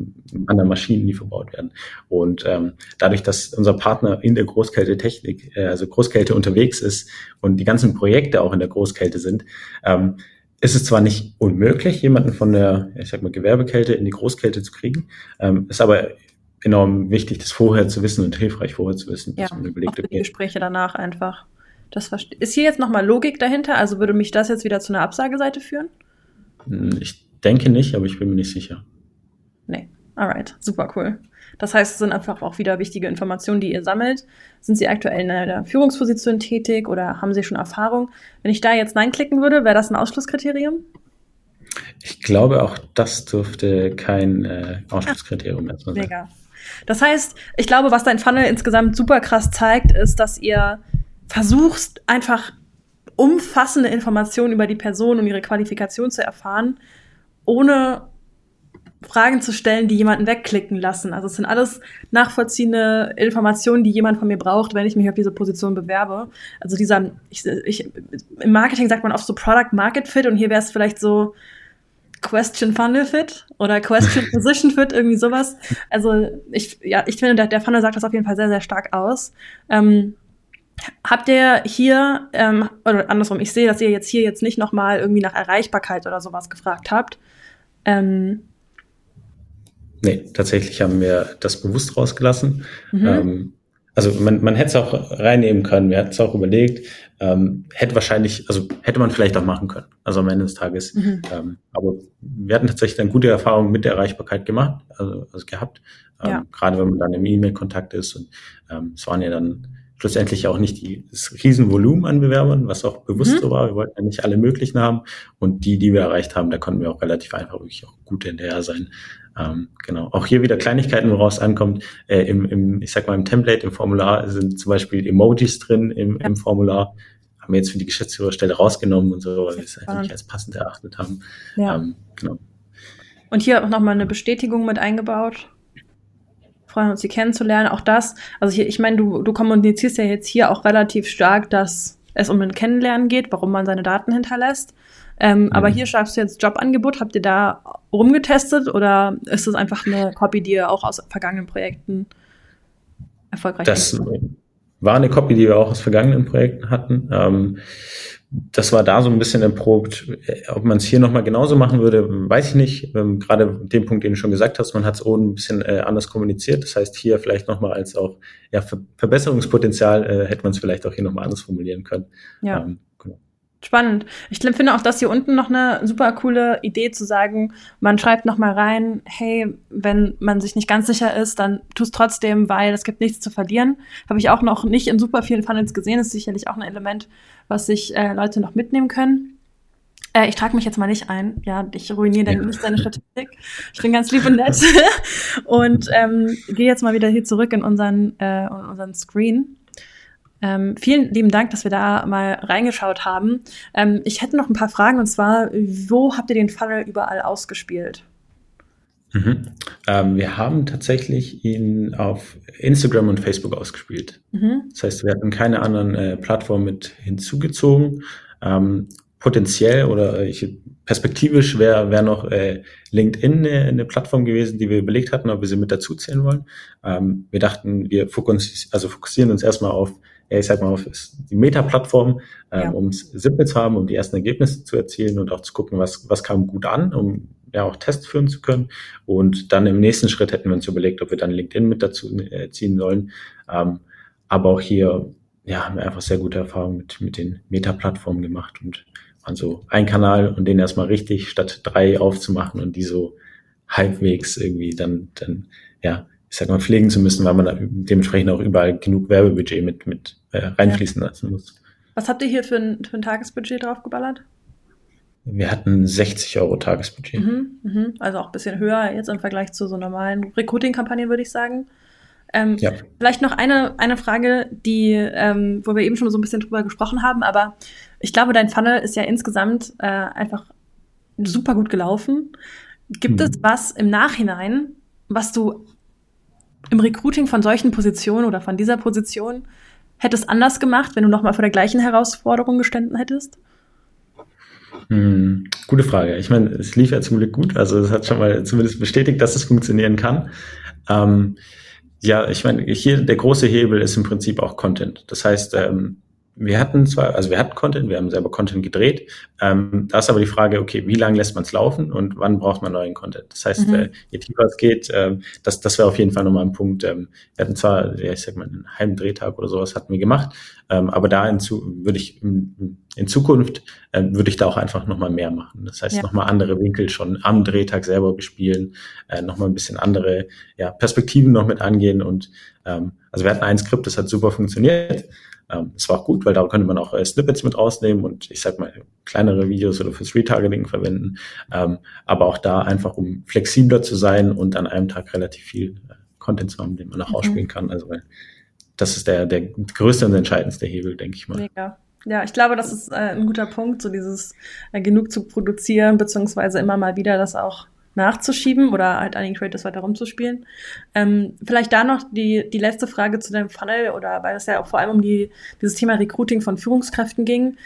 anderen Maschinen, die verbaut werden. Und ähm, dadurch, dass unser Partner in der Großkältetechnik, äh, also Großkälte unterwegs ist und die ganzen Projekte auch in der Großkälte sind, ähm, ist es zwar nicht unmöglich, jemanden von der, ich sag mal, Gewerbekälte in die Großkälte zu kriegen, ähm, ist aber enorm wichtig, das vorher zu wissen und hilfreich vorher zu wissen. Ja, man überlegt, auch für die Gespräche danach einfach. Das ist hier jetzt nochmal Logik dahinter? Also würde mich das jetzt wieder zu einer Absageseite führen? Hm, ich denke nicht, aber ich bin mir nicht sicher. Nee. Alright, super cool. Das heißt, es sind einfach auch wieder wichtige Informationen, die ihr sammelt. Sind Sie aktuell in einer Führungsposition tätig oder haben Sie schon Erfahrung? Wenn ich da jetzt Nein klicken würde, wäre das ein Ausschlusskriterium? Ich glaube, auch das dürfte kein äh, Ausschlusskriterium erstmal sein. Mega. Das heißt, ich glaube, was dein Funnel insgesamt super krass zeigt, ist, dass ihr versuchst, einfach umfassende Informationen über die Person und ihre Qualifikation zu erfahren, ohne Fragen zu stellen, die jemanden wegklicken lassen. Also es sind alles nachvollziehende Informationen, die jemand von mir braucht, wenn ich mich auf diese Position bewerbe. Also dieser, ich, ich, im Marketing sagt man oft so Product Market Fit und hier wäre es vielleicht so, Question Funnel Fit oder Question [laughs] Position Fit, irgendwie sowas. Also ich, ja, ich finde, der, der Funnel sagt das auf jeden Fall sehr, sehr stark aus. Ähm, habt ihr hier, ähm, oder andersrum, ich sehe, dass ihr jetzt hier jetzt nicht nochmal irgendwie nach Erreichbarkeit oder sowas gefragt habt. Ähm, nee, tatsächlich haben wir das bewusst rausgelassen. Mhm. Ähm, also man, man hätte es auch reinnehmen können, wir hätten es auch überlegt, ähm, hätte wahrscheinlich, also hätte man vielleicht auch machen können, also am Ende des Tages. Mhm. Ähm, aber wir hatten tatsächlich eine gute Erfahrung mit der Erreichbarkeit gemacht, also, also gehabt, ähm, ja. gerade wenn man dann im E-Mail-Kontakt ist und ähm, es waren ja dann schlussendlich auch nicht die, das Riesenvolumen an Bewerbern, was auch bewusst mhm. so war. Wir wollten ja nicht alle möglichen haben. Und die, die wir erreicht haben, da konnten wir auch relativ einfach wirklich auch gut hinterher sein. Ähm, genau. Auch hier wieder Kleinigkeiten, woraus ankommt. Äh, im, im, ich sag mal, im Template, im Formular sind zum Beispiel Emojis drin im, im Formular. Haben wir jetzt für die Geschäftsführerstelle rausgenommen und so, weil wir es eigentlich als passend erachtet haben. Ja. Ähm, genau. Und hier auch nochmal eine Bestätigung mit eingebaut freuen uns, sie kennenzulernen. Auch das, also hier, ich meine, du, du kommunizierst ja jetzt hier auch relativ stark, dass es um ein Kennenlernen geht, warum man seine Daten hinterlässt. Ähm, mhm. Aber hier schreibst du jetzt Jobangebot. Habt ihr da rumgetestet oder ist das einfach eine Copy, die ihr auch aus vergangenen Projekten erfolgreich Das war eine Copy, die wir auch aus vergangenen Projekten hatten. Ähm, das war da so ein bisschen erprobt. Ob man es hier nochmal genauso machen würde, weiß ich nicht. Ähm, gerade den Punkt, den du schon gesagt hast, man hat es oben ein bisschen äh, anders kommuniziert. Das heißt, hier vielleicht nochmal als auch ja, Ver Verbesserungspotenzial äh, hätte man es vielleicht auch hier nochmal anders formulieren können. Ja. Ähm, Spannend. Ich finde auch das hier unten noch eine super coole Idee zu sagen, man schreibt noch mal rein, hey, wenn man sich nicht ganz sicher ist, dann tu es trotzdem, weil es gibt nichts zu verlieren. Habe ich auch noch nicht in super vielen Funnels gesehen. ist sicherlich auch ein Element, was sich äh, Leute noch mitnehmen können. Äh, ich trage mich jetzt mal nicht ein. Ja, ich ruiniere dann ja. nicht deine Statistik. Ich bin ganz lieb und nett. [laughs] und ähm, gehe jetzt mal wieder hier zurück in unseren, äh, in unseren Screen. Ähm, vielen lieben Dank, dass wir da mal reingeschaut haben. Ähm, ich hätte noch ein paar Fragen und zwar, wo habt ihr den Funnel überall ausgespielt? Mhm. Ähm, wir haben tatsächlich ihn auf Instagram und Facebook ausgespielt. Mhm. Das heißt, wir hatten keine anderen äh, Plattformen mit hinzugezogen. Ähm, potenziell oder ich, perspektivisch wäre wär noch äh, LinkedIn eine, eine, Plattform gewesen, die wir überlegt hatten, ob wir sie mit dazuzählen wollen. Ähm, wir dachten, wir fokussieren, also fokussieren uns erstmal auf ich sag mal, auf die Meta-Plattform, ähm, ja. um es simpel zu haben, um die ersten Ergebnisse zu erzielen und auch zu gucken, was, was kam gut an, um ja auch Tests führen zu können. Und dann im nächsten Schritt hätten wir uns überlegt, ob wir dann LinkedIn mit dazu äh, ziehen sollen. Ähm, aber auch hier ja, haben wir einfach sehr gute Erfahrungen mit, mit den Meta-Plattformen gemacht und waren so ein Kanal und den erstmal richtig statt drei aufzumachen und die so halbwegs irgendwie dann, dann ja, ich sag mal, pflegen zu müssen, weil man dementsprechend auch überall genug Werbebudget mit, mit äh, reinfließen ja. lassen muss. Was habt ihr hier für ein, für ein Tagesbudget draufgeballert? Wir hatten 60 Euro Tagesbudget. Mhm, mhm. Also auch ein bisschen höher jetzt im Vergleich zu so normalen Recruiting-Kampagnen, würde ich sagen. Ähm, ja. Vielleicht noch eine, eine Frage, die, ähm, wo wir eben schon so ein bisschen drüber gesprochen haben, aber ich glaube, dein Funnel ist ja insgesamt äh, einfach super gut gelaufen. Gibt mhm. es was im Nachhinein, was du im Recruiting von solchen Positionen oder von dieser Position hättest anders gemacht, wenn du nochmal vor der gleichen Herausforderung gestanden hättest? Hm, gute Frage. Ich meine, es lief ja zum Glück gut. Also es hat schon mal zumindest bestätigt, dass es funktionieren kann. Ähm, ja, ich meine, hier der große Hebel ist im Prinzip auch Content. Das heißt, ähm, wir hatten zwar, also wir hatten Content, wir haben selber Content gedreht. Ähm, da ist aber die Frage, okay, wie lange lässt man es laufen und wann braucht man neuen Content? Das heißt, mhm. äh, je tiefer es geht, äh, das, das wäre auf jeden Fall nochmal ein Punkt. Ähm, wir hatten zwar, ja, ich sag mal, einen halben Drehtag oder sowas hatten wir gemacht, ähm, aber da in würde ich in, in Zukunft äh, würde ich da auch einfach nochmal mehr machen. Das heißt, ja. nochmal andere Winkel schon am Drehtag selber bespielen, äh, nochmal ein bisschen andere ja, Perspektiven noch mit angehen und ähm, also wir hatten ein Skript, das hat super funktioniert. Ähm, das war auch gut, weil da könnte man auch äh, Snippets mit rausnehmen und ich sag mal kleinere Videos oder fürs Retargeting verwenden. Ähm, aber auch da einfach, um flexibler zu sein und an einem Tag relativ viel äh, Content zu haben, den man auch mhm. ausspielen kann. Also weil das ist der, der größte und entscheidendste Hebel, denke ich mal. Mega. Ja, ich glaube, das ist äh, ein guter Punkt, so dieses äh, genug zu produzieren, beziehungsweise immer mal wieder das auch nachzuschieben oder halt an den Creators weiter rumzuspielen. Ähm, vielleicht da noch die, die letzte Frage zu deinem Funnel oder weil es ja auch vor allem um die, dieses Thema Recruiting von Führungskräften ging.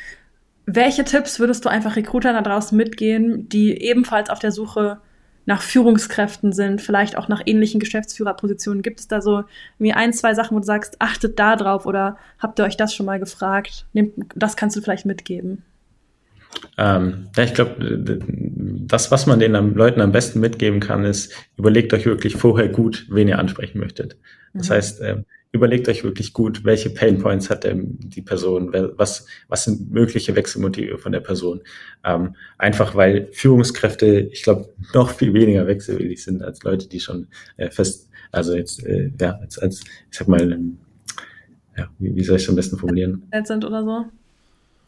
welche Tipps würdest du einfach Recruitern da draußen mitgehen, die ebenfalls auf der Suche nach Führungskräften sind, vielleicht auch nach ähnlichen Geschäftsführerpositionen? Gibt es da so irgendwie ein, zwei Sachen, wo du sagst, achtet da drauf oder habt ihr euch das schon mal gefragt? Das kannst du vielleicht mitgeben. Ähm, ja, ich glaube, das, was man den Leuten am besten mitgeben kann, ist, überlegt euch wirklich vorher gut, wen ihr ansprechen möchtet. Das mhm. heißt, äh, überlegt euch wirklich gut, welche Pain Points hat denn die Person, was, was sind mögliche Wechselmotive von der Person. Ähm, einfach weil Führungskräfte, ich glaube, noch viel weniger wechselwillig sind als Leute, die schon äh, fest, also jetzt, äh, ja, als, als, ich sag mal, ähm, ja, wie, wie soll ich es am besten formulieren? Sind oder so.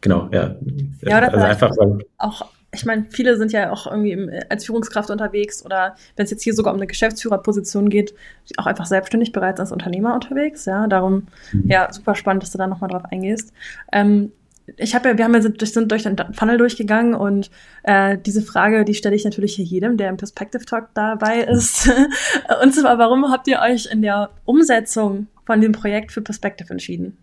Genau, ja. Ja, oder also einfach auch ich meine, viele sind ja auch irgendwie im, als Führungskraft unterwegs oder wenn es jetzt hier sogar um eine Geschäftsführerposition geht, auch einfach selbstständig bereits als Unternehmer unterwegs. Ja, darum, mhm. ja, super spannend, dass du da nochmal drauf eingehst. Ähm, ich habe ja, wir haben ja sind, sind durch den Funnel durchgegangen und äh, diese Frage, die stelle ich natürlich hier jedem, der im Perspective Talk dabei [laughs] ist. und zwar, warum habt ihr euch in der Umsetzung von dem Projekt für Perspective entschieden?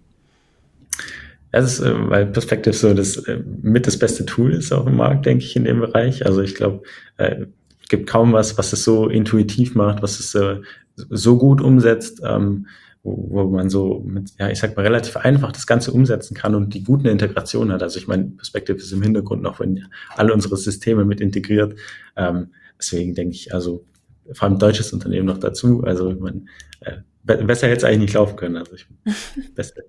Es ist, äh, weil Perspective so das äh, mit das beste Tool ist auch im Markt, denke ich, in dem Bereich. Also ich glaube, äh, gibt kaum was, was es so intuitiv macht, was es äh, so gut umsetzt, ähm, wo, wo man so mit, ja, ich sag mal, relativ einfach das Ganze umsetzen kann und die gute Integration hat. Also ich meine, Perspective ist im Hintergrund noch in alle unsere Systeme mit integriert. Ähm, deswegen denke ich, also vor allem deutsches Unternehmen noch dazu. Also man, äh, besser hätte es eigentlich nicht laufen können. Also ich, [laughs] beste,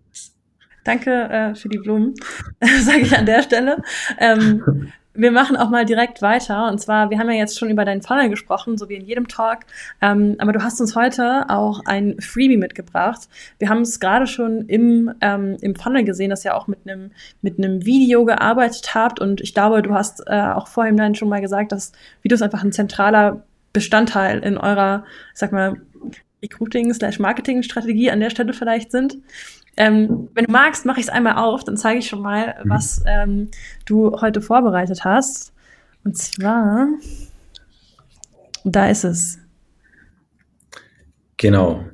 Danke äh, für die Blumen, [laughs] sage ich an der Stelle. Ähm, wir machen auch mal direkt weiter. Und zwar, wir haben ja jetzt schon über deinen Funnel gesprochen, so wie in jedem Talk. Ähm, aber du hast uns heute auch ein Freebie mitgebracht. Wir haben es gerade schon im, ähm, im Funnel gesehen, dass ihr auch mit einem mit einem Video gearbeitet habt. Und ich glaube, du hast äh, auch vorhin dann schon mal gesagt, dass Videos einfach ein zentraler Bestandteil in eurer, ich sag mal, Recruiting-Marketing-Strategie an der Stelle vielleicht sind. Ähm, wenn du magst, mache ich es einmal auf, dann zeige ich schon mal, mhm. was ähm, du heute vorbereitet hast. Und zwar, da ist es. Genau.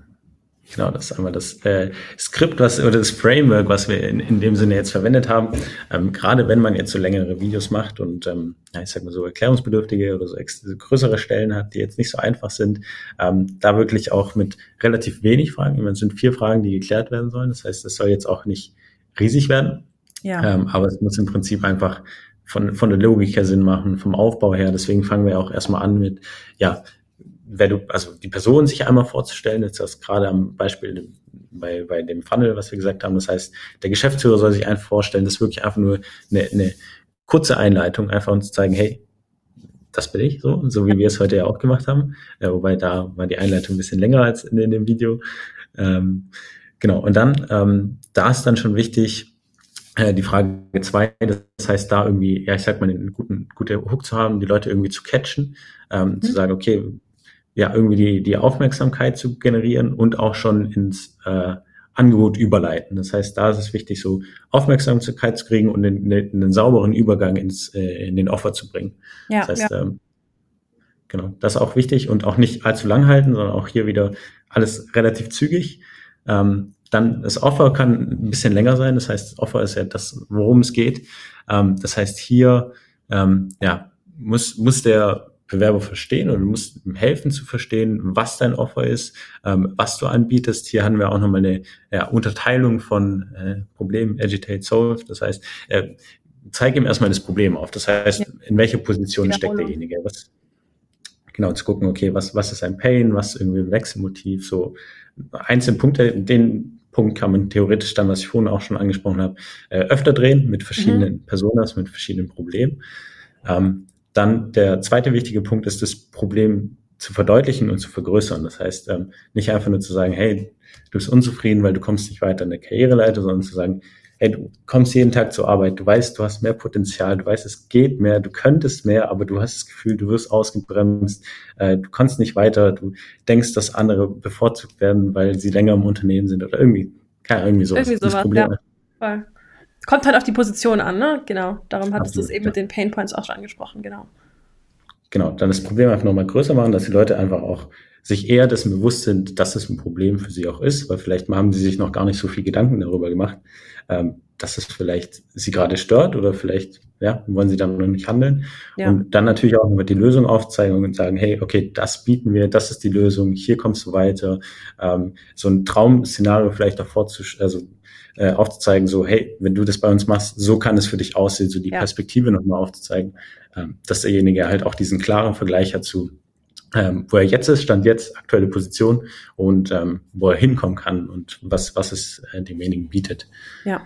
Genau, das ist einmal das äh, Skript, was oder das Framework, was wir in, in dem Sinne jetzt verwendet haben. Ähm, gerade wenn man jetzt so längere Videos macht und ähm, ja, ich sag mal so erklärungsbedürftige oder so größere Stellen hat, die jetzt nicht so einfach sind, ähm, da wirklich auch mit relativ wenig Fragen. Es sind vier Fragen, die geklärt werden sollen. Das heißt, es soll jetzt auch nicht riesig werden. Ja. Ähm, aber es muss im Prinzip einfach von, von der Logik her Sinn machen, vom Aufbau her. Deswegen fangen wir auch erstmal an mit, ja, wer du, also die Person sich einmal vorzustellen, jetzt das gerade am Beispiel bei, bei dem Funnel, was wir gesagt haben. Das heißt, der Geschäftsführer soll sich einfach vorstellen, das ist wirklich einfach nur eine, eine kurze Einleitung, einfach uns zeigen, hey, das bin ich, so, so wie wir es heute ja auch gemacht haben. Ja, wobei da war die Einleitung ein bisschen länger als in, in dem Video. Ähm, genau, und dann, ähm, da ist dann schon wichtig, äh, die Frage zwei, das heißt, da irgendwie, ja, ich sag mal, einen guten, gute Hook zu haben, die Leute irgendwie zu catchen, ähm, mhm. zu sagen, okay, ja, irgendwie die, die Aufmerksamkeit zu generieren und auch schon ins äh, Angebot überleiten. Das heißt, da ist es wichtig, so Aufmerksamkeit zu kriegen und einen, einen sauberen Übergang ins, äh, in den Offer zu bringen. Ja, das heißt, ja. ähm, genau, das ist auch wichtig und auch nicht allzu lang halten, sondern auch hier wieder alles relativ zügig. Ähm, dann das Offer kann ein bisschen länger sein. Das heißt, das Offer ist ja das, worum es geht. Ähm, das heißt, hier ähm, ja, muss, muss der Bewerber verstehen oder du musst ihm helfen zu verstehen, was dein Offer ist, ähm, was du anbietest. Hier haben wir auch nochmal eine ja, Unterteilung von äh, Problem, Agitate, Solve. Das heißt, äh, zeig ihm erstmal das Problem auf. Das heißt, in welcher Position steckt derjenige? Was, genau, zu gucken, okay, was, was ist ein Pain, was irgendwie ein Wechselmotiv, so einzelne Punkte, den Punkt kann man theoretisch dann, was ich vorhin auch schon angesprochen habe, äh, öfter drehen mit verschiedenen mhm. Personas, mit verschiedenen Problemen. Ähm, dann der zweite wichtige Punkt ist, das Problem zu verdeutlichen und zu vergrößern. Das heißt, ähm, nicht einfach nur zu sagen, hey, du bist unzufrieden, weil du kommst nicht weiter in der Karriereleiter, sondern zu sagen, hey, du kommst jeden Tag zur Arbeit, du weißt, du hast mehr Potenzial, du weißt, es geht mehr, du könntest mehr, aber du hast das Gefühl, du wirst ausgebremst, äh, du kannst nicht weiter, du denkst, dass andere bevorzugt werden, weil sie länger im Unternehmen sind oder irgendwie, ja, irgendwie sowas. Irgendwie sowas, ja. Voll. Kommt halt auf die Position an, ne? Genau. Darum hattest du es eben mit den Pain Points auch schon angesprochen, genau. Genau, dann das Problem einfach nochmal größer machen, dass die Leute einfach auch sich eher dessen bewusst sind, dass es ein Problem für sie auch ist, weil vielleicht haben sie sich noch gar nicht so viel Gedanken darüber gemacht. Ähm, dass es vielleicht sie gerade stört oder vielleicht ja, wollen sie dann noch nicht handeln. Ja. Und dann natürlich auch mit die Lösung aufzeigen und sagen, hey, okay, das bieten wir, das ist die Lösung, hier kommst du weiter. Ähm, so ein Traum-Szenario vielleicht davor zu, also äh, aufzuzeigen, so, hey, wenn du das bei uns machst, so kann es für dich aussehen, so die Ja. Perspektive nochmal aufzuzeigen, ähm, dass derjenige halt auch diesen klaren Vergleich hat zu, ähm, wo er jetzt ist, stand jetzt, aktuelle Position und ähm, wo er hinkommen kann und was, was es äh, demjenigen bietet. Ja.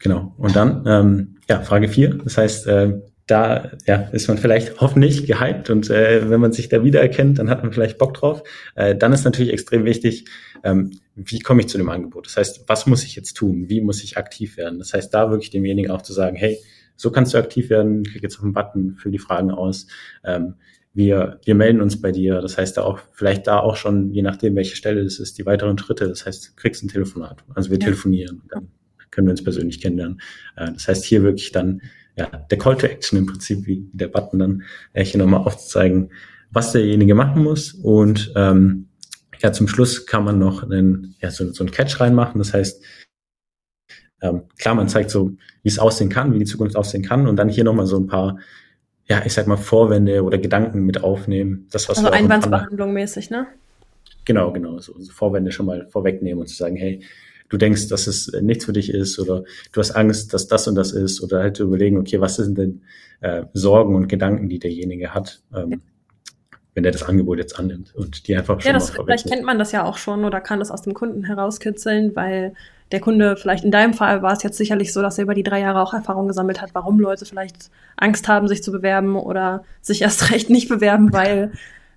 Genau. Und dann, ähm, ja, Frage vier. Das heißt, äh, da ja, ist man vielleicht [laughs] hoffentlich gehypt und äh, wenn man sich da wiedererkennt, dann hat man vielleicht Bock drauf. Äh, dann ist natürlich extrem wichtig, ähm, wie komme ich zu dem Angebot? Das heißt, was muss ich jetzt tun? Wie muss ich aktiv werden? Das heißt, da wirklich demjenigen auch zu sagen, hey, so kannst du aktiv werden, klick jetzt auf den Button, füll die Fragen aus. Ähm, wir, wir melden uns bei dir. Das heißt, da auch, vielleicht da auch schon, je nachdem, welche Stelle es ist, die weiteren Schritte. Das heißt, du kriegst ein Telefonat. Also wir Ja. telefonieren. Dann können wir uns persönlich kennenlernen. Äh, Das heißt, hier wirklich dann ja, der Call to Action im Prinzip, wie der Button dann, äh, hier nochmal aufzuzeigen, was derjenige machen muss. Und ähm, ja, zum Schluss kann man noch einen, ja, so, so einen Catch reinmachen. Das heißt, ähm, klar, man zeigt so, wie es aussehen kann, wie die Zukunft aussehen kann und dann hier nochmal so ein paar, ja, ich sag mal, Vorwände oder Gedanken mit aufnehmen. Das, was Also Einwandsbehandlung mäßig, ne? Genau, genau. So, so Vorwände schon mal vorwegnehmen und zu sagen, hey, du denkst, dass es äh, nichts für dich ist oder du hast Angst, dass das und das ist oder halt zu überlegen, okay, was sind denn äh, Sorgen und Gedanken, die derjenige hat, ähm, wenn er das Angebot jetzt annimmt und die einfach schon Ja, das, mal vielleicht kennt man das ja auch schon oder kann das aus dem Kunden herauskitzeln, weil der Kunde, vielleicht in deinem Fall war es jetzt sicherlich so, dass er über die drei Jahre auch Erfahrung gesammelt hat, warum Leute vielleicht Angst haben, sich zu bewerben oder sich erst [laughs] recht nicht bewerben, weil,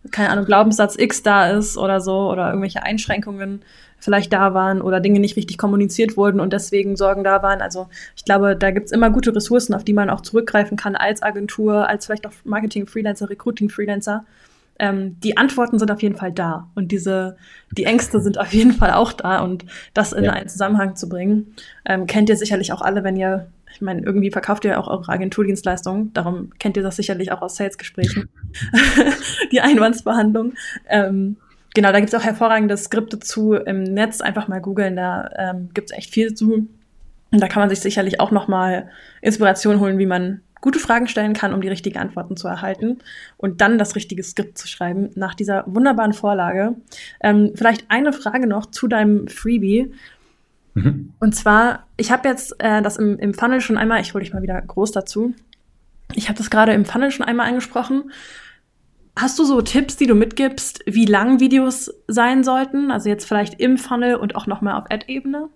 keine Ahnung, Glaubenssatz X da ist oder so oder irgendwelche Einschränkungen vielleicht da waren oder Dinge nicht richtig kommuniziert wurden und deswegen Sorgen da waren. Also ich glaube, da gibt's immer gute Ressourcen, auf die man auch zurückgreifen kann als Agentur, als vielleicht auch Marketing-Freelancer, Recruiting-Freelancer ähm, die Antworten sind auf jeden Fall da und diese, die Ängste sind auf jeden Fall auch da und das in Ja. einen Zusammenhang zu bringen, ähm, kennt ihr sicherlich auch alle, wenn ihr, ich meine, irgendwie verkauft ihr auch eure Agenturdienstleistungen, darum kennt ihr das sicherlich auch aus Sales-Gesprächen, [laughs] die Einwandsbehandlung. Ähm, genau, da gibt's auch hervorragende Skripte zu im Netz, einfach mal googeln, da ähm, gibt's echt viel zu. Und da kann man sich sicherlich auch nochmal Inspiration holen, wie man gute Fragen stellen kann, um die richtigen Antworten zu erhalten und dann das richtige Skript zu schreiben nach dieser wunderbaren Vorlage. Ähm, vielleicht eine Frage noch zu deinem Freebie. Mhm. Und zwar, ich habe jetzt äh, das im, im Funnel schon einmal, ich hole dich mal wieder groß dazu. Ich habe das gerade im Funnel schon einmal angesprochen. Hast du so Tipps, die du mitgibst, wie lang Videos sein sollten? Also jetzt vielleicht im Funnel und auch nochmal auf Ad-Ebene?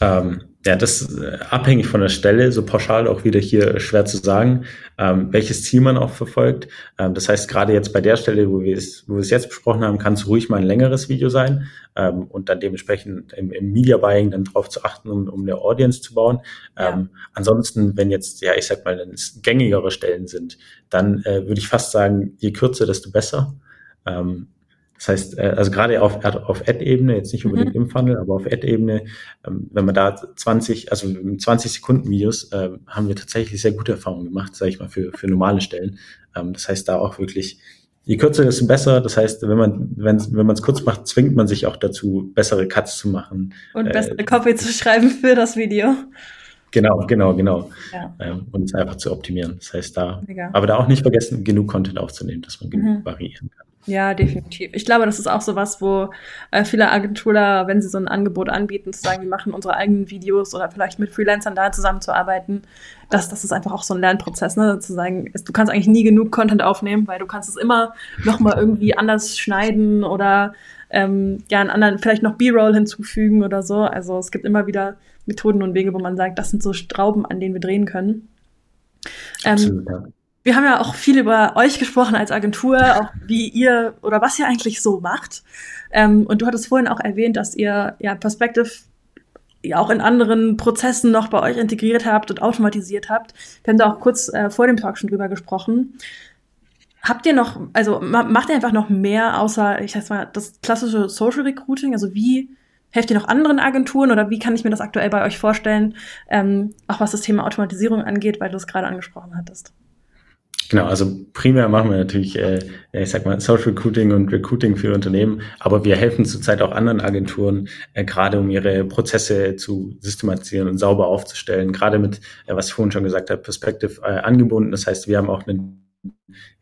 Ähm, ja, das ist äh, abhängig von der Stelle, so pauschal auch wieder hier schwer zu sagen, ähm, welches Ziel man auch verfolgt. Ähm, das heißt, gerade jetzt bei der Stelle, wo wir es, wo wir es jetzt besprochen haben, kann es ruhig mal ein längeres Video sein ähm, und dann dementsprechend im, im Media Buying dann drauf zu achten, um, um eine Audience zu bauen. Ja. Ähm, ansonsten, wenn jetzt, ja, ich sag mal, wenn es gängigere Stellen sind, dann äh, würde ich fast sagen, je kürzer, desto besser. Ähm, das heißt, äh, also gerade auf, auf Ad-Ebene, jetzt nicht unbedingt Mhm. im Funnel, aber auf Ad-Ebene, ähm, wenn man da 20, also im 20 Sekunden Videos, äh, haben wir tatsächlich sehr gute Erfahrungen gemacht, sage ich mal, für, für normale Stellen. Ähm, das heißt, da auch wirklich, je kürzer, desto besser. Das heißt, wenn man, wenn, wenn man es kurz macht, zwingt man sich auch dazu, bessere Cuts zu machen. Und Äh, bessere Copy zu schreiben für das Video. Genau, genau, genau. Ja, Ähm, und es einfach zu optimieren. Das heißt, da, mega. aber da auch nicht vergessen, genug Content aufzunehmen, dass man genug Mhm. variieren kann. Ja, definitiv. Ich glaube, das ist auch so was, wo äh, viele Agenturer, wenn sie so ein Angebot anbieten, zu sagen, wir machen unsere eigenen Videos oder vielleicht mit Freelancern da zusammenzuarbeiten, dass das ist einfach auch so ein Lernprozess, ne? Zu sagen, du kannst eigentlich nie genug Content aufnehmen, weil du kannst es immer nochmal irgendwie anders schneiden oder ähm, ja, einen anderen, vielleicht noch B-Roll hinzufügen oder so. Also es gibt immer wieder Methoden und Wege, wo man sagt, das sind so Strauben, an denen wir drehen können. Ähm, Absolut, ja. Wir haben ja auch viel über euch gesprochen als Agentur, auch wie ihr oder was ihr eigentlich so macht. Ähm, und du hattest vorhin auch erwähnt, dass ihr ja Perspective ja auch in anderen Prozessen noch bei euch integriert habt und automatisiert habt. Wir haben da auch kurz äh, vor dem Talk schon drüber gesprochen. Habt ihr noch, also ma macht ihr einfach noch mehr außer, ich sag mal, das klassische Social Recruiting? Also wie helft ihr noch anderen Agenturen oder wie kann ich mir das aktuell bei euch vorstellen, ähm, auch was das Thema Automatisierung angeht, weil du es gerade angesprochen hattest? Genau, also primär machen wir natürlich, äh, ich sag mal, Social Recruiting und Recruiting für Unternehmen, aber wir helfen zurzeit auch anderen Agenturen, äh, gerade um ihre Prozesse zu systematisieren und sauber aufzustellen, gerade mit, äh, was ich vorhin schon gesagt habe, Perspective äh, angebunden. Das heißt, wir haben auch einen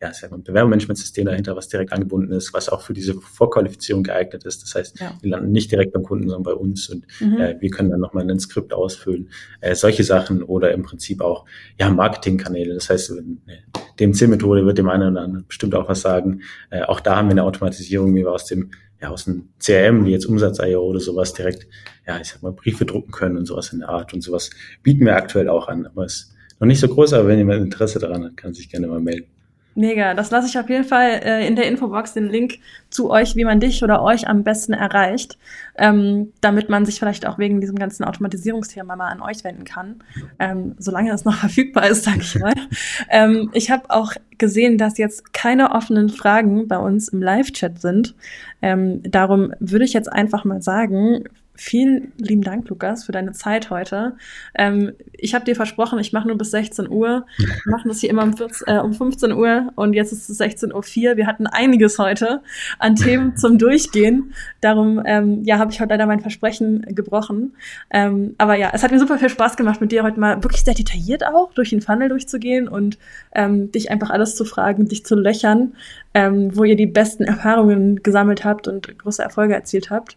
ja, ist ja ein Bewerbermanagementsystem dahinter, was direkt angebunden ist, was auch für diese Vorqualifizierung geeignet ist. Das heißt, ja. die landen nicht direkt beim Kunden, sondern bei uns und mhm. äh, wir können dann nochmal ein Skript ausfüllen. Äh, solche Sachen oder im Prinzip auch ja Marketingkanäle. Das heißt, äh, DMC-Methode wird dem einen oder anderen bestimmt auch was sagen. Äh, auch da haben wir eine Automatisierung, wie wir aus dem ja, aus dem CRM, wie jetzt Umsatz.io oder sowas direkt, ja, ich sag mal, Briefe drucken können und sowas in der Art und sowas bieten wir aktuell auch an. Aber es noch nicht so groß, aber wenn jemand Interesse daran hat, kann sich gerne mal melden. Mega, das lasse ich auf jeden Fall äh, in der Infobox den Link zu euch, wie man dich oder euch am besten erreicht, ähm, damit man sich vielleicht auch wegen diesem ganzen Automatisierungsthema mal an euch wenden kann, ähm, solange es noch [laughs] verfügbar ist, sage ich mal. [laughs] ähm, ich habe auch gesehen, dass jetzt keine offenen Fragen bei uns im Live-Chat sind. Ähm, darum würde ich jetzt einfach mal sagen, Vielen lieben Dank, Lukas, für deine Zeit heute. Ähm, ich habe dir versprochen, ich mache nur bis 16 Uhr. Wir machen das hier immer um, 14, äh, um 15 Uhr und jetzt ist es 16.04 Uhr. Wir hatten einiges heute an Themen zum Durchgehen. Darum ähm, ja, habe ich heute leider mein Versprechen gebrochen. Ähm, aber ja, es hat mir super viel Spaß gemacht, mit dir heute mal wirklich sehr detailliert auch durch den Funnel durchzugehen und ähm, dich einfach alles zu fragen, dich zu löchern, ähm, wo ihr die besten Erfahrungen gesammelt habt und große Erfolge erzielt habt.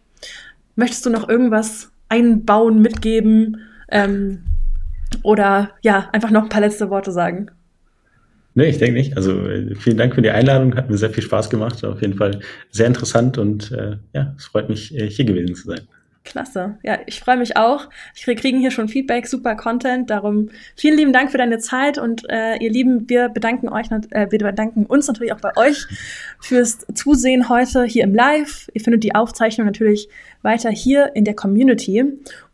Möchtest du noch irgendwas einbauen, mitgeben? Ähm, oder ja, einfach noch ein paar letzte Worte sagen? Nee, ich denke nicht. Also äh, vielen Dank für die Einladung, hat mir sehr viel Spaß gemacht. Auf jeden Fall sehr interessant und äh, ja, es freut mich, äh, hier gewesen zu sein. Klasse. Ja, ich freue mich auch. Wir kriegen hier schon Feedback, super Content. Darum vielen lieben Dank für deine Zeit und äh, ihr Lieben, wir bedanken euch, äh, wir bedanken uns natürlich auch bei euch fürs Zusehen heute hier im Live. Ihr findet die Aufzeichnung natürlich weiter hier in der Community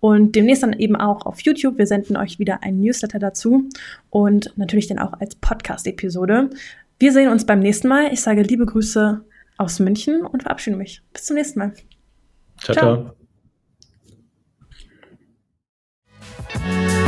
und demnächst dann eben auch auf YouTube. Wir senden euch wieder ein Newsletter dazu und natürlich dann auch als Podcast-Episode. Wir sehen uns beim nächsten Mal. Ich sage liebe Grüße aus München und verabschiede mich. Bis zum nächsten Mal. ciao. ciao. ciao. Música